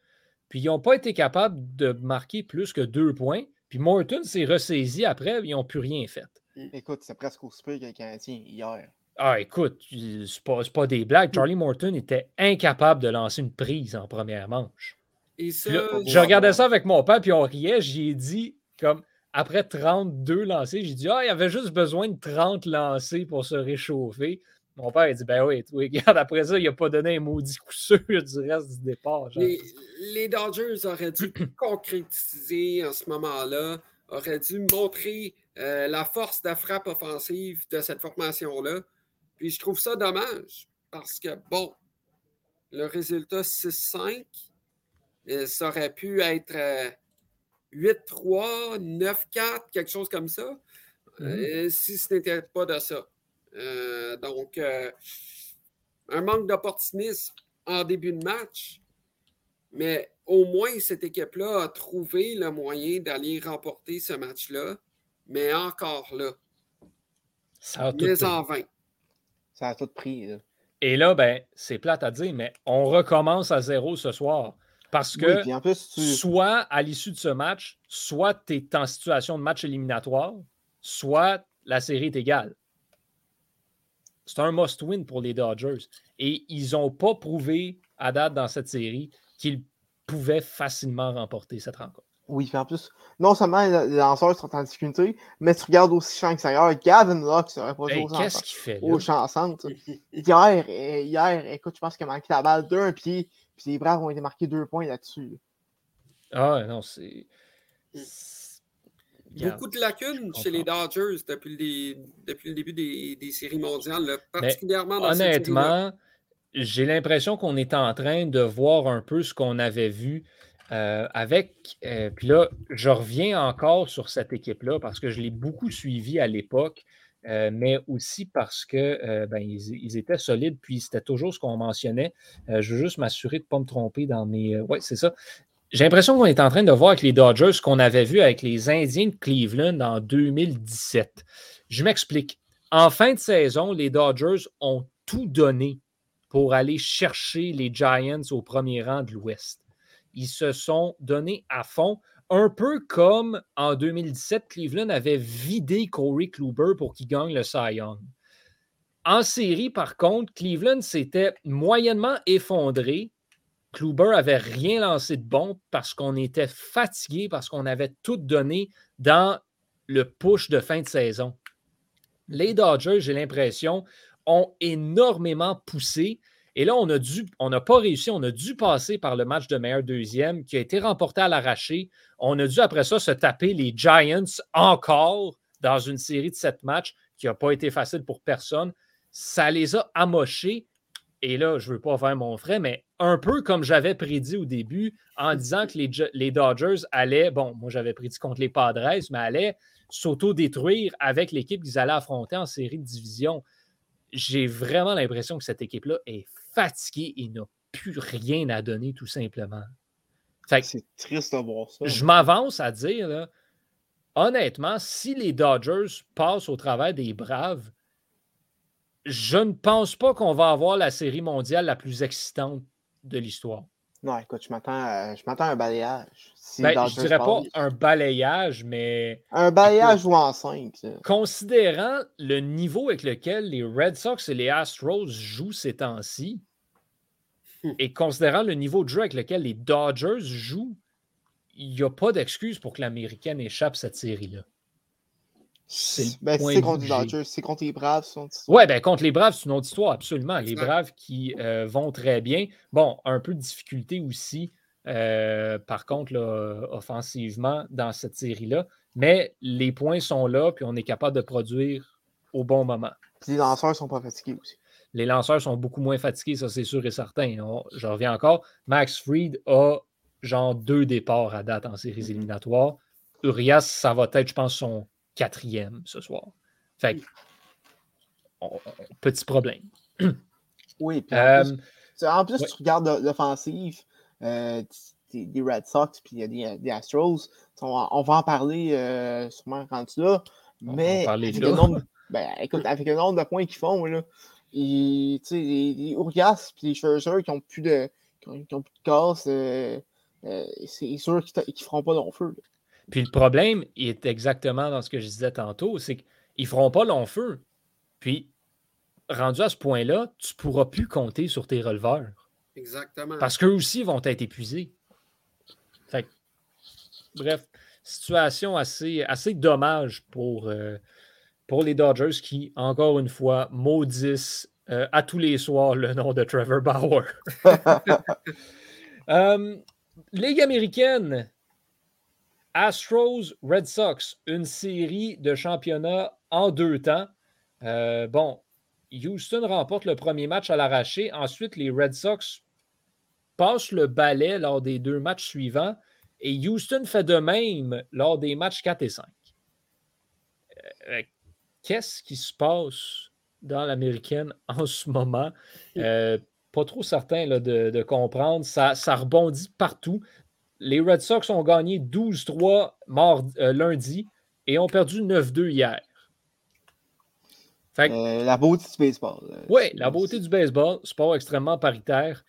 Puis ils n'ont pas été capables de marquer plus que deux points. Puis Morton s'est ressaisi après, ils n'ont plus rien fait. Écoute, c'est presque aussi pire qu'un Canadien hier. Ah, écoute, c'est pas, pas des blagues. Charlie Morton était incapable de lancer une prise en première manche. Et ça, je regardais ça avec mon père, puis on riait. J'ai dit, comme après 32 lancés, j'ai dit, ah, il avait juste besoin de 30 lancés pour se réchauffer. Mon père a dit Ben oui, regarde, après ça, il n'a pas donné un maudit coup sûr du reste du départ. Les, Dodgers auraient dû concrétiser en ce moment-là, auraient dû montrer euh, la force de frappe offensive de cette formation-là. Puis je trouve ça dommage parce que, bon, le résultat 6-5, euh, ça aurait pu être 8-3, euh, 9-4, quelque chose comme ça, mm-hmm. si ce n'était pas de ça. Euh, donc, euh, un manque d'opportunisme en début de match, mais au moins cette équipe-là a trouvé le moyen d'aller remporter ce match-là, mais encore là. Ça a tout pris. en vain. Ça a tout pris. Et là, ben, c'est plate à dire, mais on recommence à zéro ce soir. Parce que soit à l'issue de ce match, soit tu es en situation de match éliminatoire, soit la série est égale. C'est un must-win pour les Dodgers. Et ils n'ont pas prouvé à date dans cette série qu'ils pouvaient facilement remporter cette rencontre. Oui, en plus, non seulement les lanceurs sont en difficulté, mais tu regardes aussi champ extérieur. Gavin Locke serait pas hey, Qu'est-ce qu'il fait? Au champ centre. hier, eh, hier, écoute, je pense qu'il a manqué la balle d'un pied, puis les Braves ont été marqués deux points là-dessus. Ah non, c'est. Beaucoup de lacunes chez les Dodgers depuis le, depuis le début des, séries mondiales, particulièrement dans Honnêtement, j'ai l'impression qu'on est en train de voir un peu ce qu'on avait vu euh, avec. Euh, puis là, je reviens encore sur cette équipe-là parce que je l'ai beaucoup suivi à l'époque. Euh, mais aussi parce que ben, ils, étaient solides, puis c'était toujours ce qu'on mentionnait. je veux juste m'assurer de ne pas me tromper dans mes. Oui, c'est ça j'ai l'impression qu'on est en train de voir avec les Dodgers ce qu'on avait vu avec les Indiens de Cleveland en 2017. Je m'explique. En fin de saison, les Dodgers ont tout donné pour aller chercher les Giants au premier rang de l'Ouest. Ils se sont donnés à fond, un peu comme en 2017, Cleveland avait vidé Corey Kluber pour qu'il gagne le Cy. En série, par contre, Cleveland s'était moyennement effondré Kluber avait rien lancé de bon parce qu'on était fatigué, parce qu'on avait tout donné dans le push de fin de saison. Les Dodgers, j'ai l'impression, ont énormément poussé. Et là, on a dû, on n'a pas réussi, on a dû passer par le match de meilleur deuxième qui a été remporté à l'arraché. On a dû après ça se taper les Giants encore dans une série de sept matchs qui n'a pas été facile pour personne. Ça les a amochés et là, je ne veux pas faire mon frais, mais un peu comme j'avais prédit au début, en disant que les, Dodgers allaient, bon, moi j'avais prédit contre les Padres, mais allaient s'auto-détruire avec l'équipe qu'ils allaient affronter en série de division. J'ai vraiment l'impression que cette équipe-là est fatiguée et n'a plus rien à donner, tout simplement. C'est triste de voir ça. Je m'avance à dire, honnêtement, si les Dodgers passent au travers des Braves, je ne pense pas qu'on va avoir la série mondiale la plus excitante de l'histoire. Non, écoute, je m'attends à, un balayage. Ben, je ne dirais pas un balayage, mais. Un balayage ou en 5. Considérant le niveau avec lequel les Red Sox et les Astros jouent ces temps-ci. Et considérant le niveau de jeu avec lequel les Dodgers jouent, il n'y a pas d'excuse pour que l'Américaine échappe cette série-là. C'est ben, contre les Dodgers, c'est contre les Braves. Oui, ben, contre les Braves, c'est une autre histoire, absolument. Les Braves qui euh, vont très bien. Bon, un peu de difficulté aussi, euh, par contre, offensivement, dans cette série-là. Mais les points sont là, puis on est capable de produire au bon moment. Puis les lanceurs ne sont pas fatigués aussi. Les lanceurs sont beaucoup moins fatigués, ça c'est sûr et certain. je reviens encore. Max Fried a genre deux départs à date en séries mm-hmm. éliminatoires. Urias, ça va être, je pense, son quatrième ce soir. Fait que, petit problème. Oui, puis en, plus, euh, tu regardes l'offensive euh, des, Red Sox puis des, des Astros. On, va en parler euh, sûrement quand tu là. Mais avec, le nombre, ben, écoute, avec le nombre de points qu'ils font, là, et, les, les Urias et les Scherzer qui n'ont plus de qui ont, plus de casse, euh, euh, c'est sûr qu'ils ne feront pas long feu. Puis le problème est exactement dans ce que je disais tantôt, c'est qu'ils ne feront pas long feu. Puis, rendu à ce point-là, tu ne pourras plus compter sur tes releveurs. Exactement. Parce qu'eux aussi vont être épuisés. bref, situation assez, assez dommage pour, euh, pour les Dodgers qui, encore une fois, maudissent euh, à tous les soirs le nom de Trevor Bauer. Euh, Ligue américaine, Astros, Red Sox, une série de championnats en deux temps. Euh, bon, Houston remporte le premier match à l'arraché. Ensuite, les Red Sox passent le balai lors des deux matchs suivants. Et Houston fait de même lors des matchs 4 et 5. Qu'est-ce qui se passe dans l'américaine en ce moment? Euh, pas trop certain de, comprendre. Ça, ça, rebondit partout. Les Red Sox ont gagné 12-3 euh, lundi et ont perdu 9-2 hier. Euh, la beauté du baseball. oui, la beauté du baseball, sport extrêmement paritaire.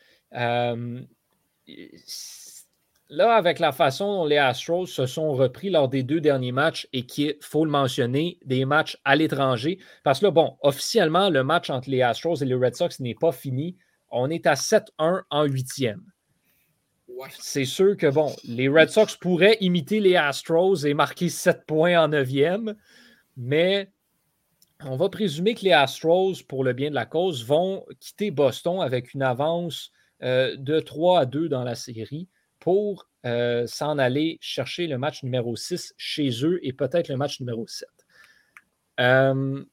Là, avec la façon dont les Astros se sont repris lors des deux derniers matchs et qui, faut le mentionner, des matchs à l'étranger, parce que là, bon, officiellement, le match entre les Astros et les Red Sox n'est pas fini. On est à 7-1 en huitième. C'est sûr que, bon, les Red Sox pourraient imiter les Astros et marquer 7 points en neuvième, mais on va présumer que les Astros, pour le bien de la cause, vont quitter Boston avec une avance euh, de 3 à 2 dans la série pour euh, s'en aller chercher le match numéro 6 chez eux et peut-être le match numéro 7. Euh,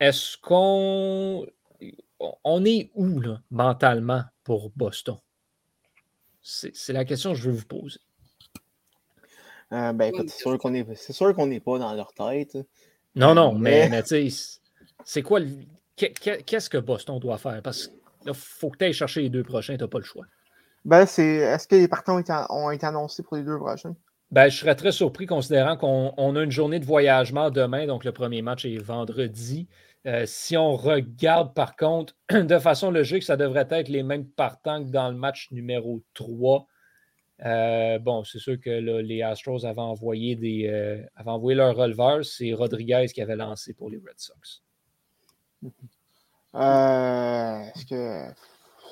est-ce qu'on on est où là, mentalement pour Boston? C'est la question que je veux vous poser. Euh, ben, c'est sûr qu'on n'est pas dans leur tête. Non, non, mais, mais, tu sais, c'est quoi Qu'est-ce que Boston doit faire? Parce qu'il faut que tu ailles chercher les deux prochains, tu n'as pas le choix. Ben, c'est. Est-ce que les partants ont été, annoncés pour les deux prochains? Ben, je serais très surpris considérant qu'on a une journée de voyagement demain, donc le premier match est vendredi. Euh, si on regarde par contre de façon logique, ça devrait être les mêmes partants que dans le match numéro 3. Euh, bon, c'est sûr que les Astros avaient envoyé, des, euh, avaient envoyé leur releveur. C'est Rodriguez qui avait lancé pour les Red Sox. Est-ce que.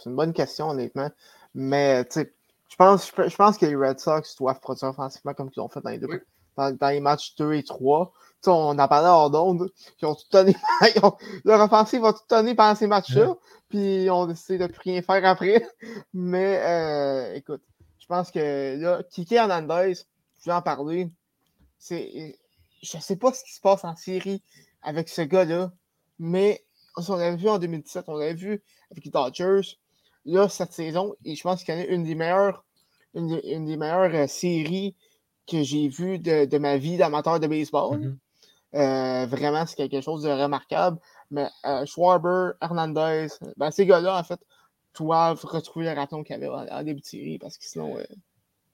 C'est une bonne question, honnêtement. Mais je pense, je, pense que les Red Sox doivent produire offensivement comme ils ont fait dans les, deux, dans, les matchs 2 et 3. on a parlé hors d'onde, ils ont tout donné, leur offensive va tout donner pendant ces matchs-là, puis ils ont décidé de ne plus rien faire après. Mais euh, écoute, je pense que là, Kiki Hernandez, je vais en parler. C'est, je ne sais pas ce qui se passe en série avec ce gars-là, mais on l'avait vu en 2017, on l'avait vu avec les Dodgers là, cette saison, et je pense qu'il y en a une des meilleures, une, des meilleures euh, séries que j'ai vues de, ma vie d'amateur de baseball. Mm-hmm. Euh, vraiment, c'est quelque chose de remarquable. Mais euh, Schwarber, Hernandez, ben, ces gars-là, en fait, doivent retrouver le raton qu'il y avait en, début de série parce que sinon.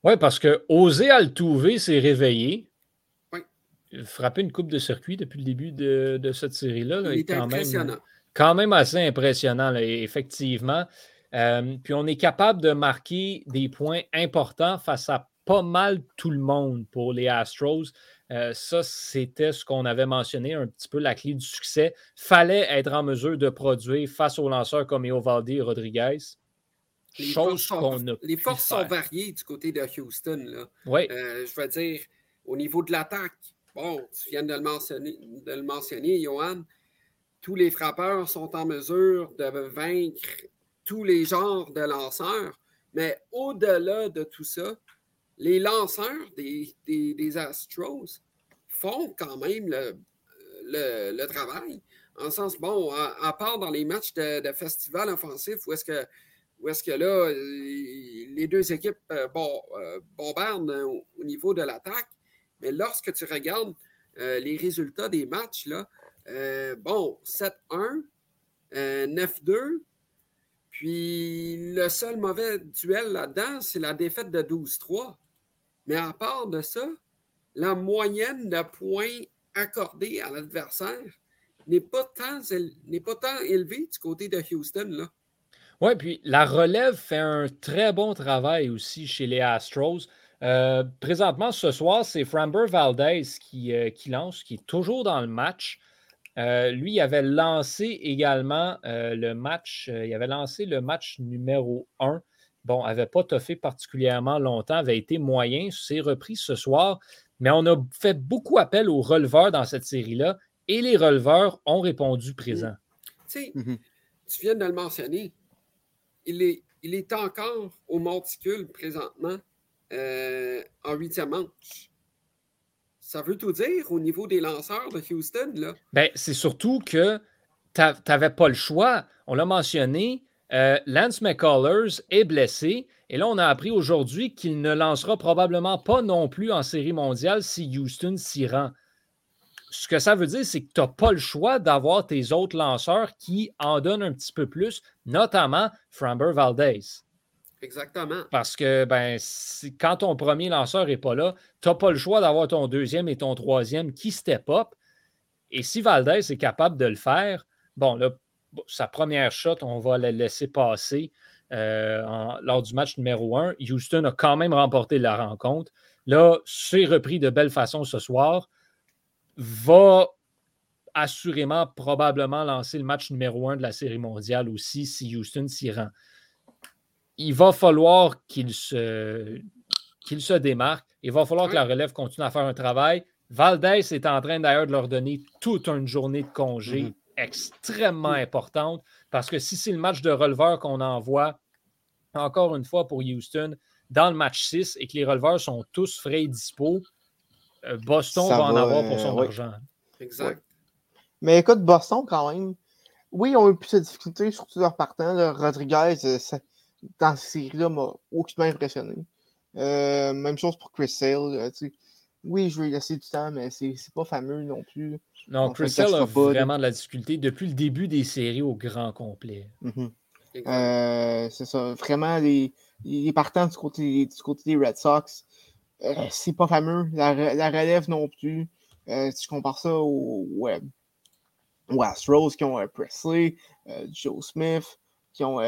Oui, parce que Osé Altuve s'est réveillé. Oui. Frappé une coupe de circuit depuis le début de, cette série-là. Il est impressionnant. Même, quand même assez impressionnant, effectivement. Euh, puis on est capable de marquer des points importants face à pas mal tout le monde pour les Astros. Euh, ça, c'était ce qu'on avait mentionné, un petit peu la clé du succès. Fallait être en mesure de produire face aux lanceurs comme Eovaldi et Rodriguez. Les chose qu'on Les forces sont variées du côté de Houston. Là. Oui. Euh, je veux dire, au niveau de l'attaque, bon, tu viens de le mentionner, de le mentionner, Johan. Tous les frappeurs sont en mesure de vaincre tous les genres de lanceurs. Mais au-delà de tout ça, les lanceurs des, des, Astros font quand même le, le, travail. En sens, bon, à, part dans les matchs de, festival offensif, où est-ce que, est-ce que là, les deux équipes euh, bon, euh, bombardent au, niveau de l'attaque, mais lorsque tu regardes les résultats des matchs, là, bon, 7-1, 9-2, puis le seul mauvais duel là-dedans, c'est la défaite de 12-3. Mais à part de ça, la moyenne de points accordés à l'adversaire n'est pas, tant, pas tant élevée du côté de Houston. Oui, puis la relève fait un très bon travail aussi chez les Astros. Euh, présentement, ce soir, c'est Framber Valdez qui, euh, qui, lance, qui est toujours dans le match. Euh, lui, il avait lancé également le match, il avait lancé le match numéro 1 bon, n'avait pas toffé particulièrement longtemps, avait été moyen. C'est repris ce soir, mais on a fait beaucoup appel aux releveurs dans cette série-là et les releveurs ont répondu présent. Tu viens de le mentionner. Il est, il est encore au monticule présentement euh, en huitième manche. Ça veut tout dire au niveau des lanceurs de Houston. Là? Ben, c'est surtout que tu n'avais pas le choix. On l'a mentionné, euh, Lance McCullers est blessé. Et là, on a appris aujourd'hui qu'il ne lancera probablement pas non plus en série mondiale si Houston s'y rend. Ce que ça veut dire, c'est que tu n'as pas le choix d'avoir tes autres lanceurs qui en donnent un petit peu plus, notamment Framber Valdez. Exactement. Parce que ben, quand ton premier lanceur n'est pas là, tu n'as pas le choix d'avoir ton deuxième et ton troisième qui step up. Et si Valdez est capable de le faire, bon, là, sa première shot, on va la laisser passer euh, lors du match numéro 1. Houston a quand même remporté la rencontre. Là, c'est repris de belle façon ce soir. Va assurément, probablement lancer le match numéro 1 de la Série mondiale aussi si Houston s'y rend. Il va falloir qu'il se, qu'il se démarque. Il va falloir que la relève continue à faire un travail. Valdez est en train d'ailleurs de leur donner toute une journée de congé. Mm-hmm extrêmement importante parce que si c'est le match de releveur qu'on envoie, encore une fois pour Houston, dans le match 6 et que les releveurs sont tous frais et dispo, euh, Boston va, en avoir pour son euh, argent. Exact. Mais écoute, Boston, quand même, oui, ils ont eu plus de difficultés, surtout leur partant. Rodriguez, euh, dans cette série-là, m'a aucunement impressionné. même chose pour Chris Sale. oui, je vais lui laisser du temps, mais c'est pas fameux non plus. Non, Crystal a vraiment de la difficulté depuis le début des séries au grand complet. Mhm. Euh, c'est ça. Vraiment, les, les, partants du côté, du côté des Red Sox, euh, c'est pas fameux. La, relève non plus. Euh, si je compare ça aux, aux Astros qui ont Presley, Joe Smith, qui ont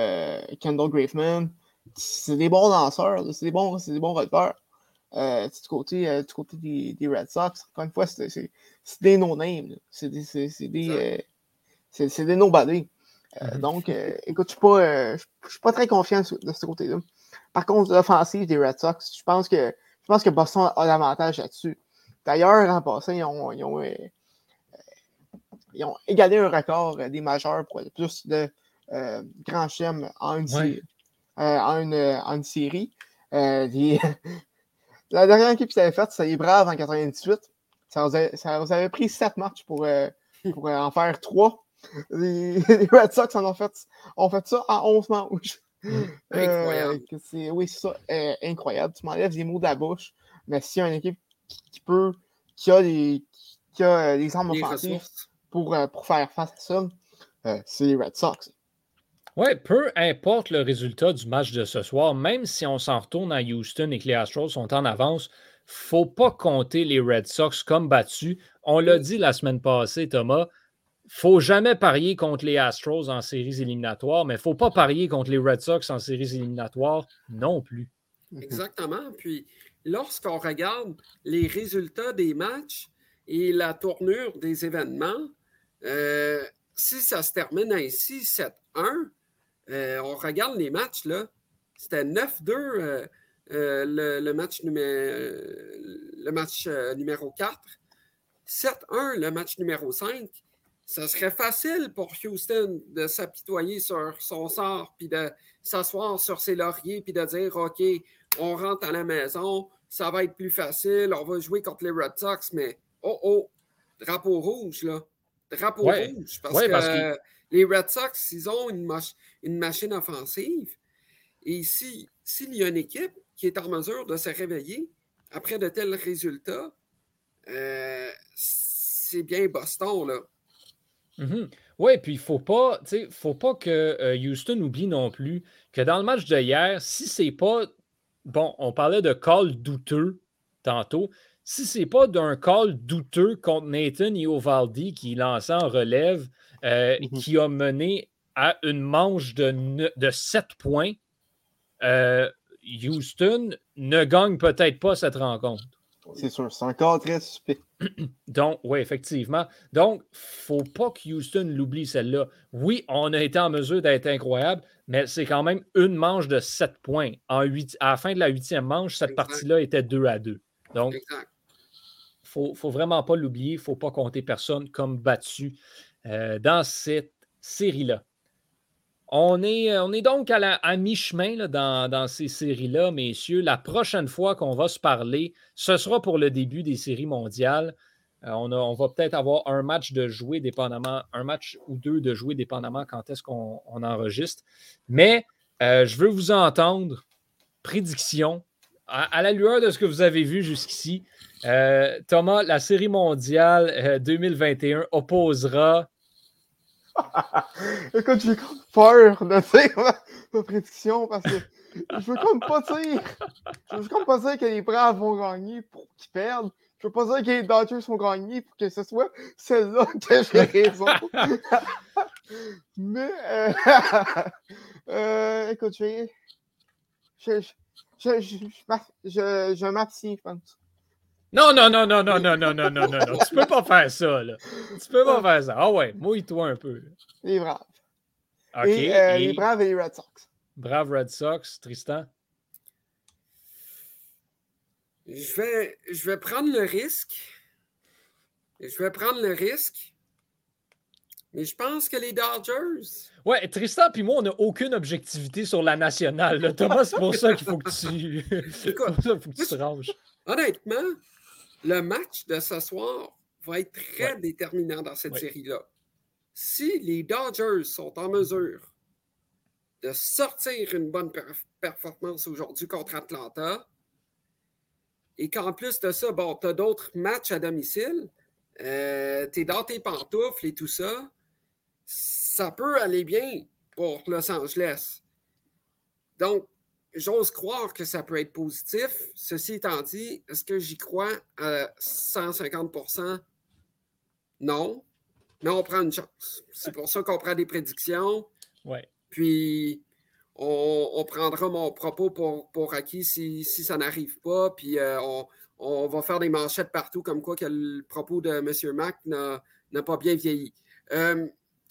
Kendall Graveman, c'est des bons lanceurs, c'est des bons, des bons euh, du côté, euh, du côté des, des, Red Sox, encore une fois, c'est des no-names. C'est des, des, euh, des no-badés. Mm-hmm. Donc, écoute, je ne suis, pas très confiant de ce côté-là. Par contre, l'offensive des Red Sox, je pense que, je pense que Boston a l'avantage là-dessus. D'ailleurs, en passant, ils ont, ils, ont, ils ont, égalé un record des majeurs pour le plus de chèmes en une, en une, en une série. La dernière équipe qui s'avait faite, c'est les Braves en 98. Ça vous, avait, pris sept matchs pour, euh, pour euh, en faire trois. Les, Red Sox en ont fait, ont fait ça en 11 matchs. Mm. incroyable. Euh, oui, c'est ça. incroyable. Tu m'enlèves les mots de la bouche. Mais si y a une équipe qui, peut, qui a les, qui a les armes offensives pour, pour faire face à ça, c'est les Red Sox. Oui, peu importe le résultat du match de ce soir, même si on s'en retourne à Houston et que les Astros sont en avance, faut pas compter les Red Sox comme battus. On l'a dit la semaine passée, Thomas, faut jamais parier contre les Astros en séries éliminatoires, mais faut pas parier contre les Red Sox en séries éliminatoires non plus. Exactement. Puis, lorsqu'on regarde les résultats des matchs et la tournure des événements, euh, si ça se termine ainsi, 7-1, euh, on regarde les matchs, là. C'était 9-2 euh, euh, le, match, le match numéro 4. 7-1 le match numéro 5. Ça serait facile pour Houston de s'apitoyer sur son sort, puis de s'asseoir sur ses lauriers, puis de dire OK, on rentre à la maison, ça va être plus facile, on va jouer contre les Red Sox, mais oh oh, drapeau rouge, là. drapeau rouge. Parce, que, les Red Sox, ils ont une, machine offensive. Et s'il y a une équipe qui est en mesure de se réveiller après de tels résultats, euh, c'est bien Boston, là. Mm-hmm. Oui, puis il ne faut pas, faut pas que euh, Houston oublie non plus que dans le match de hier, si c'est pas. Bon, on parlait de call douteux tantôt. Si c'est pas d'un call douteux contre Nathan Iovaldi qui lançait en relève, euh, mm-hmm. qui a mené à une manche de, de 7 points, Houston ne gagne peut-être pas cette rencontre. C'est sûr, c'est encore très suspect. Donc, oui, effectivement. Donc, il ne faut pas que Houston l'oublie celle-là. Oui, on a été en mesure d'être incroyable, mais c'est quand même une manche de 7 points. En à la fin de la huitième manche, cette partie-là était 2 à 2. Donc, il ne faut, vraiment pas l'oublier. Il ne faut pas compter personne comme battu euh, dans cette série-là. On est, on est donc à, mi-chemin dans, ces séries-là, messieurs. La prochaine fois qu'on va se parler, ce sera pour le début des séries mondiales. Euh, on, va peut-être avoir un match de jouer dépendamment, un match ou deux de jouer dépendamment quand est-ce qu'on enregistre. Mais euh, je veux vous entendre. Prédiction. À, la lueur de ce que vous avez vu jusqu'ici, euh, Thomas, la série mondiale 2021 opposera Écoute, j'ai peur de dire ma, prédiction parce que je veux comme pas dire. Je veux comme pas dire que les Braves vont gagner pour qu'ils perdent. Je veux pas dire que les Dodgers vont gagner pour que ce soit celle-là que j'ai raison. Mais euh, euh, écoute, je vais. Je, je, je, je, m'abstiens, je pense. Non, non, non, non, non, non, non, non, non, non, non. Tu peux pas faire ça, là. Tu peux pas faire ça. Ah ouais, mouille-toi un peu. Les Braves. OK. Et, euh, Les Braves et les Red Sox. Braves Red Sox, Tristan? Je vais, je vais prendre le risque. Je vais prendre le risque. Mais je pense que les Dodgers. Ouais, Tristan puis moi, on n'a aucune objectivité sur la nationale. Thomas, c'est pour ça qu'il faut que tu. c'est pour ça qu'il faut que tu te ranges. Honnêtement, le match de ce soir va être très déterminant dans cette série-là. Si les Dodgers sont en mesure de sortir une bonne performance aujourd'hui contre Atlanta, et qu'en plus de ça, bon, tu as d'autres matchs à domicile, euh, tu es dans tes pantoufles et tout ça, ça peut aller bien pour Los Angeles. Donc, j'ose croire que ça peut être positif. Ceci étant dit, est-ce que j'y crois à 150% Non. Mais on prend une chance. C'est pour ça qu'on prend des prédictions. Ouais. Puis, on, prendra mon propos pour, pour acquis si, ça n'arrive pas. Puis, euh, on, va faire des manchettes partout comme quoi que le propos de M. Mac n'a pas bien vieilli. Euh,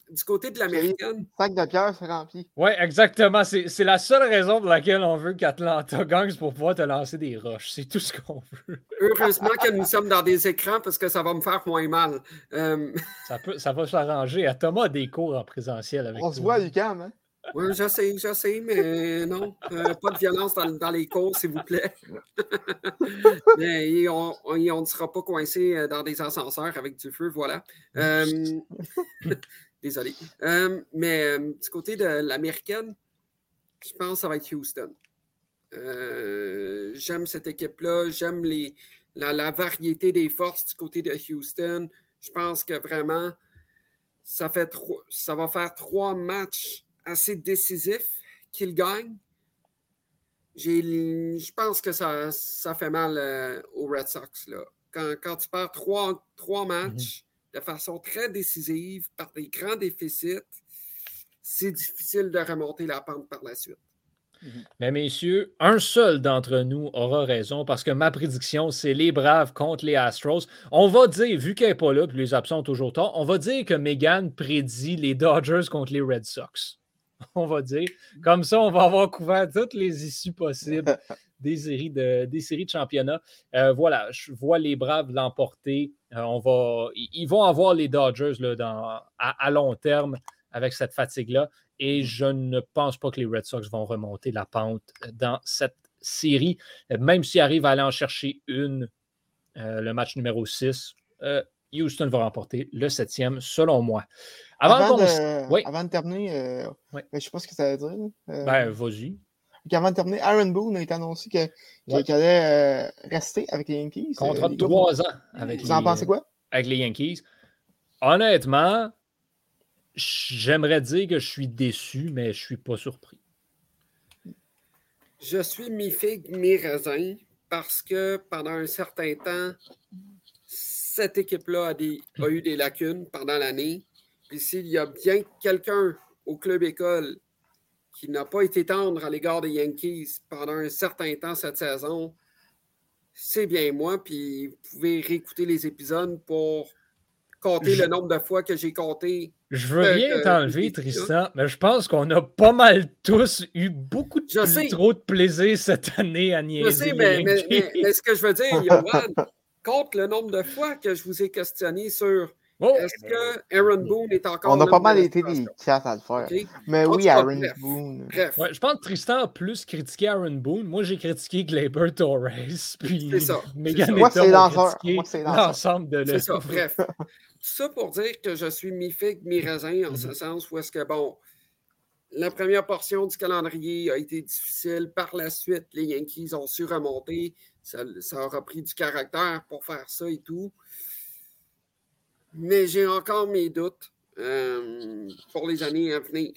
du côté de l'américaine. Sac de pierre, c'est rempli. Oui, exactement. C'est la seule raison pour laquelle on veut qu'Atlanta gagne, pour pouvoir te lancer des roches. C'est tout ce qu'on veut. Heureusement que nous sommes dans des écrans parce que ça va me faire moins mal. Euh, ça, peut, ça va s'arranger. Thomas a des cours en présentiel avec On se voit, Lucam, hein? Oui, je sais, je sais, mais non, euh, pas de violence dans, les cours, s'il vous plaît. mais on, ne sera pas coincé euh, dans des ascenseurs avec du feu, voilà. Désolé. Euh, mais euh, du côté de l'américaine, je pense que ça va être Houston. Euh, j'aime cette équipe-là. J'aime la, variété des forces du côté de Houston. Je pense que vraiment, ça, fait ça va faire trois matchs assez décisifs qu'ils gagnent. Je pense que ça, ça fait mal aux Red Sox. Là. Quand, quand tu perds trois, trois matchs, de façon très décisive par des grands déficits, c'est difficile de remonter la pente par la suite. Mhm. Mais messieurs, un seul d'entre nous aura raison parce que ma prédiction, c'est les Braves contre les Astros. On va dire, vu qu'elle n'est pas là, puis les absents ont toujours tort, on va dire que Megan prédit les Dodgers contre les Red Sox. On va dire. Comme ça, on va avoir couvert toutes les issues possibles des séries de, des séries de championnat. Euh, voilà, je vois les Braves l'emporter. Euh, on va, ils vont avoir les Dodgers là, dans, à, long terme avec cette fatigue-là. Et je ne pense pas que les Red Sox vont remonter la pente dans cette série, même s'ils arrivent à aller en chercher une, euh, le match numéro 6. Houston va remporter le septième, selon moi. Avant, de, avant de, terminer, euh, ben, je ne sais pas ce que ça veut dire. Euh, ben, vas-y. Avant de terminer, Aaron Boone a été annoncé qu'il allait rester avec les Yankees. Contrat de trois ans avec Vous en pensez quoi? Avec les Yankees. Honnêtement, j'aimerais dire que je suis déçu, mais je ne suis pas surpris. Je suis mi-figue, mi-raisin parce que pendant un certain temps, cette équipe-là a, eu des lacunes pendant l'année. Puis s'il y a bien quelqu'un au club école qui n'a pas été tendre à l'égard des Yankees pendant un certain temps cette saison, c'est bien moi. Puis vous pouvez réécouter les épisodes pour compter le nombre de fois que j'ai compté je veux rien t'enlever, Tristan, mais je pense qu'on a pas mal tous eu beaucoup de trop de plaisir cette année à niaiser. Je sais, mais, ce que je veux dire, Yoann, compte le nombre de fois que je vous ai questionné sur oh! est-ce que Aaron Boone est encore. On a pas mal été des quatre à le faire. Mais oui, Aaron Boone. Bref. je pense que Tristan a plus critiqué Aaron Boone. Moi, j'ai critiqué Gleyber Torres. Puis c'est ça. Moi, c'est l'ensemble de C'est ça, bref ça pour dire que je suis mi-figue, mi-raisin, en ce mhm. sens où est-ce que, bon, la première portion du calendrier a été difficile. Par la suite, les Yankees ont su remonter. Ça, aura pris du caractère pour faire ça et tout. Mais j'ai encore mes doutes euh, pour les années à venir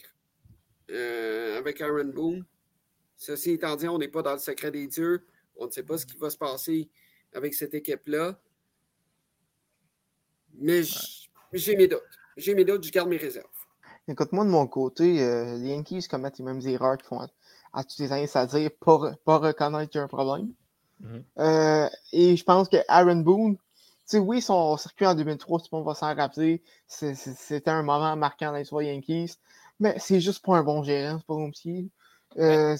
euh, avec Aaron Boone. Ceci étant dit, on n'est pas dans le secret des dieux. On ne sait pas ce qui va se passer avec cette équipe-là. Mais j'ai mes doutes. J'ai mes doutes, je garde mes réserves. Écoute, moi, de mon côté, euh, les Yankees commettent les mêmes erreurs qu'ils font à, toutes les années, c'est-à-dire pas, pas reconnaître qu'il y a un problème. Mm-hmm. Euh, et je pense que Aaron Boone, sais, oui, son circuit en 2003, tout le monde va s'en rappeler. C'était un moment marquant dans l'histoire Yankees. Mais c'est juste pas un bon gérant, c'est pas petit. Euh,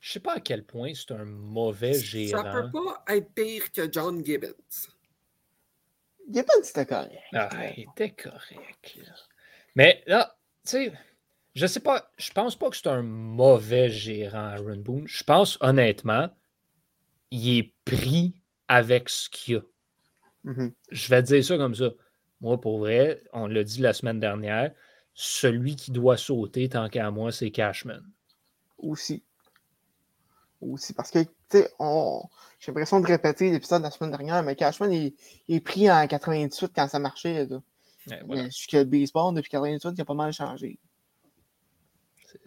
je sais pas à quel point c'est un mauvais gérant. Ça peut pas être pire que John Gibbons. Il a pas dit c'était correct. Ah, il était correct. Mais là, tu sais, je sais pas, je pense pas que c'est un mauvais gérant, Aaron Boone. Je pense honnêtement, il est pris avec ce qu'il a. Mm-hmm. Je vais dire ça comme ça. Moi, pour vrai, on l'a dit la semaine dernière, celui qui doit sauter, tant qu'à moi, c'est Cashman. Aussi. Aussi, parce que, tu sais, on j'ai l'impression de répéter l'épisode de la semaine dernière, mais Cashman il, est pris en 98 quand ça marchait. Là. le baseball, depuis 98, il a pas mal changé.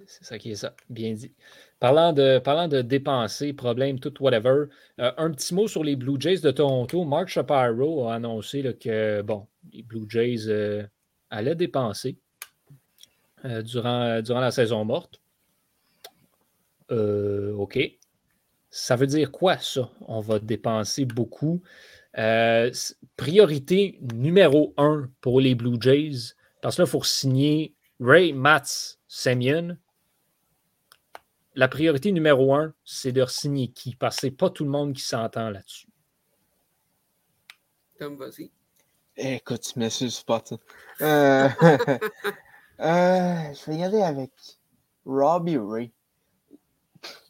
C'est ça qui est ça, bien dit. Parlant de, parlant de dépenser, problème, tout, whatever, euh, un petit mot sur les Blue Jays de Toronto. Mark Shapiro a annoncé que, bon, les Blue Jays euh, allaient dépenser euh, durant, durant la saison morte. OK. Ça veut dire quoi, ça? On va dépenser beaucoup. Priorité numéro un pour les Blue Jays, parce que là, il faut signer Ray Mats Semyon. La priorité numéro un, c'est de signer qui? Parce que c'est pas tout le monde qui s'entend là-dessus. Tom, vas-y. Écoute, tu mets sur le spot. Euh, euh, je vais y aller avec Robbie Ray.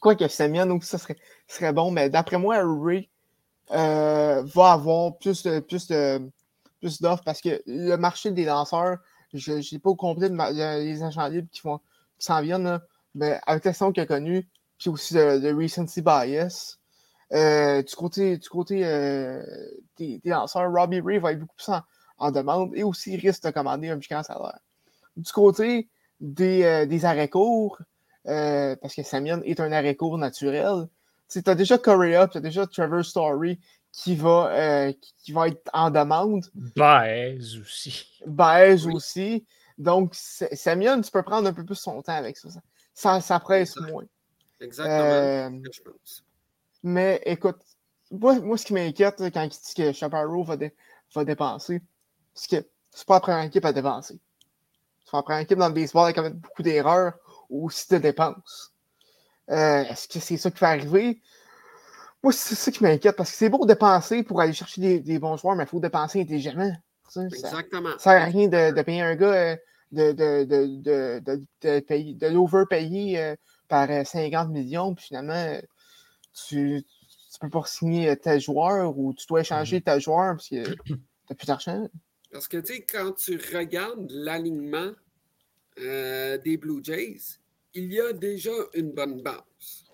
Quoi que Semyon aussi, ça serait, serait bon, mais d'après moi, Ray euh, va avoir plus de plus de plus d'offres parce que le marché des lanceurs, je n'ai pas au complet les agents libres qui, qui s'en viennent, mais avec la saison qu'il a connue, puis aussi le, recency bias. Euh, du côté, du côté euh, des, lanceurs, Robbie Ray va être beaucoup plus en, demande et aussi risque de commander un piquant salaire. Du côté des, des arrêts courts, euh, parce que Samian est un arrêt court naturel. Tu as déjà Correa, tu as déjà Trevor Story qui va, euh, qui, va être en demande. Baez aussi. Baez aussi. Donc, Samian, tu peux prendre un peu plus son temps avec ça. Ça, ça presse moins. Exactement. Euh, mais écoute, moi, ce qui m'inquiète quand il dit que Chaparro va, va dépenser, c'est que c'est pas la première équipe à dépenser. C'est pas la première équipe dans le baseball qui a beaucoup d'erreurs ou si tu dépenses. Euh, est-ce que c'est ça qui va arriver? Moi, c'est ça qui m'inquiète parce que c'est beau dépenser pour aller chercher des, bons joueurs, mais il faut dépenser intelligemment. Exactement. Ça ne sert à rien de, payer un gars euh, de, de, de, l'overpayer euh, par 50 millions, puis finalement, tu ne peux pas signer tel joueur ou tu dois échanger mm-hmm. tel joueur parce que tu T'as plus d'argent. Parce que, tu sais, quand tu regardes l'alignement euh, des Blue Jays, il y a déjà une bonne base.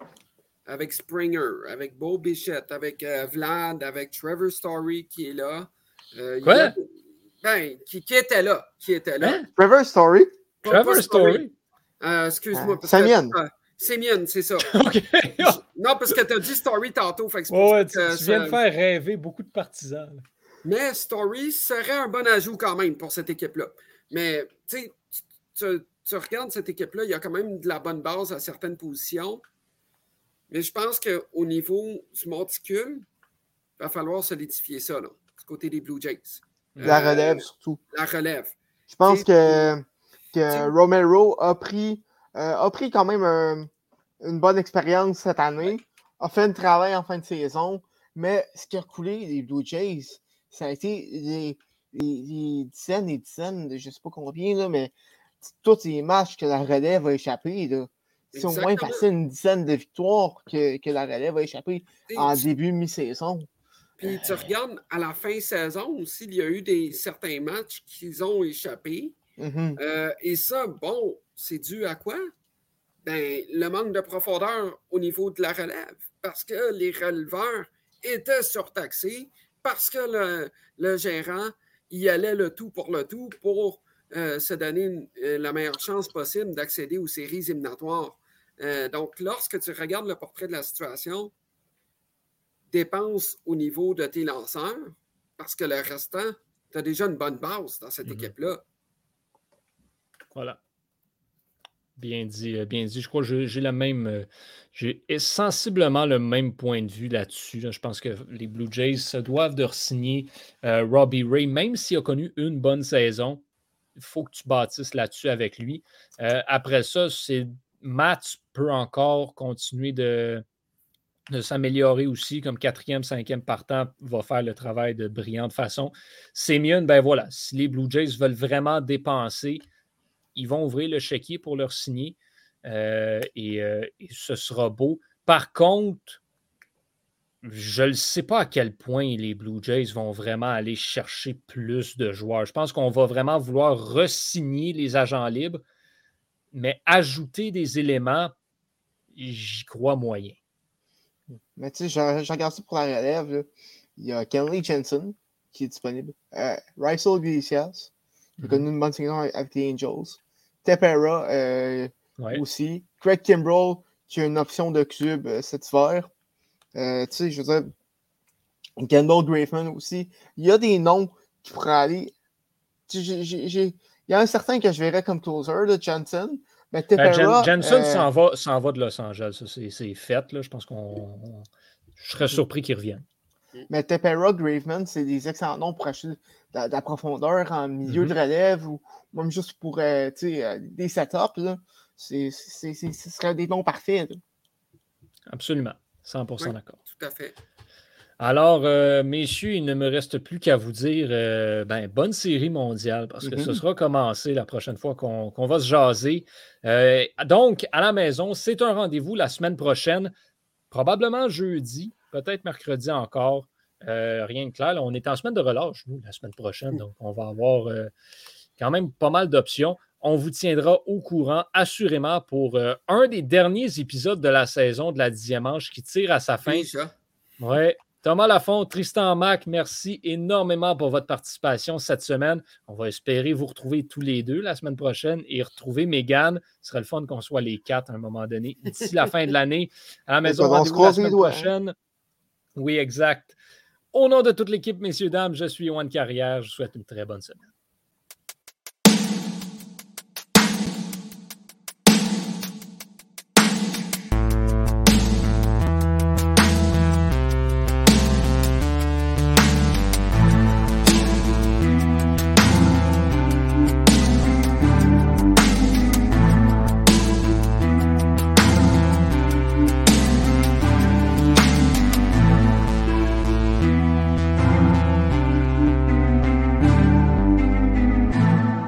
Avec Springer, avec Bo Bichette, avec euh, Vlad, avec Trevor Story qui est là. Euh, il y a- Quoi? ben, qui, qui était là. Qui était là. Hein? Trevor Story? Pas- Trevor pas Story? Euh, Excuse-moi. Ah, parce que- Semyon. ah, Semyon, c'est ça. OK. non, parce que tu as dit Story tantôt. Fait que ouais, tu, que tu viens ça- de faire rêver beaucoup de partisans. là. Mais Story serait un bon ajout quand même pour cette équipe-là. Mais tu sais, tu, regardes cette équipe-là, il y a quand même de la bonne base à certaines positions. Mais je pense qu'au niveau du monticule, il va falloir solidifier ça, là, du côté des Blue Jays. La Euh, relève, surtout. La relève. Je pense que, Romero a pris, euh, a pris quand même un- une bonne expérience cette année, a fait un travail en fin de saison, mais ce qui a coulé des Blue Jays, ça a été les dizaines et dizaines, de je ne sais pas combien, là, mais tous les matchs que la relève a échappé. là. C'est au moins facile une dizaine de victoires que, que la relève a échappé en tu- début, mi-saison. Puis tu regardes à la fin saison aussi, il y a eu des, certains matchs qu'ils ont échappé. Mhm. Euh, et ça, bon, c'est dû à quoi? Ben, le manque de profondeur au niveau de la relève. Parce que les releveurs étaient surtaxés, parce que le, le gérant y allait le tout pour le tout pour euh, se donner une- euh, la meilleure chance possible d'accéder aux séries éliminatoires. Euh, donc, lorsque tu regardes le portrait de la situation, dépense au niveau de tes lanceurs, parce que le restant, tu as déjà une bonne base dans cette Mhm. équipe-là. Voilà. Bien dit, bien dit. Je crois que j'ai- la même. J'ai sensiblement le même point de vue là-dessus. là. Je pense que les Blue Jays se doivent de signer Robbie Ray, même s'il a connu une bonne saison. Il faut que tu bâtisses là-dessus avec lui. Euh, après ça, c'est Matt peut encore continuer de, s'améliorer aussi, comme quatrième, cinquième partant, va faire le travail de brillante façon. Semyon, ben voilà, si les Blue Jays veulent vraiment dépenser, ils vont ouvrir le chéquier pour leur signer euh, euh, et ce sera beau. Par contre, je ne sais pas à quel point les Blue Jays vont vraiment aller chercher plus de joueurs. Je pense qu'on va vraiment vouloir resigner les agents libres, mais ajouter des éléments, j'y crois moyen. Mais tu sais, je, je regarde ça pour la relève. là. Il y a Kenley Jensen qui est disponible. Euh, Rysel Iglesias, qui a Mhm. connu une bonne saison avec les Angels. Tepera euh, Ouais. aussi. Craig Kimbrell, qui a une option de cube euh, cet hiver. Euh, tu sais, je veux dire, Kendall Graveman aussi. Il y a des noms qui pourraient aller. Il y a un certain que je verrais comme closer, de Jensen. Mais Ben, Tepera. Jen- Jensen euh, s'en va, s'en va de Los Angeles. C'est c'est fait. Là. Je pense qu'on. on- Je serais surpris qu'il revienne. Mais Tepera, Graveman, c'est des excellents noms pour acheter de la, de la profondeur en milieu Mhm. de relève ou même juste pour euh, tu sais, euh, des setups. là. C'est- c'est- c'est- Ce serait des noms parfaits. là. Absolument. 100% Oui. d'accord. Tout à fait. Alors, euh, messieurs, il ne me reste plus qu'à vous dire euh, ben, bonne série mondiale parce que ce Mhm. sera commencé la prochaine fois qu'on qu'on va se jaser. Euh, donc, à la maison, c'est un rendez-vous la semaine prochaine, probablement jeudi, peut-être mercredi encore. Euh, rien de clair. Là, on est en semaine de relâche, nous, la semaine prochaine. Donc, on va avoir euh, quand même pas mal d'options. On vous tiendra au courant, assurément, pour euh, un des derniers épisodes de la saison de la dixième manche qui tire à sa fin. Déjà. Ouais. Thomas Lafont, Tristan Mac, merci énormément pour votre participation cette semaine. On va espérer vous retrouver tous les deux la semaine prochaine et retrouver Mégane. Ce serait le fun qu'on soit les quatre à un moment donné d'ici la fin de l'année. À la maison, on se la croise les semaine doigts, hein. prochaine. Oui, exact. Au nom de toute l'équipe, messieurs, dames, je suis Yoann Carrière. Je vous souhaite une très bonne semaine.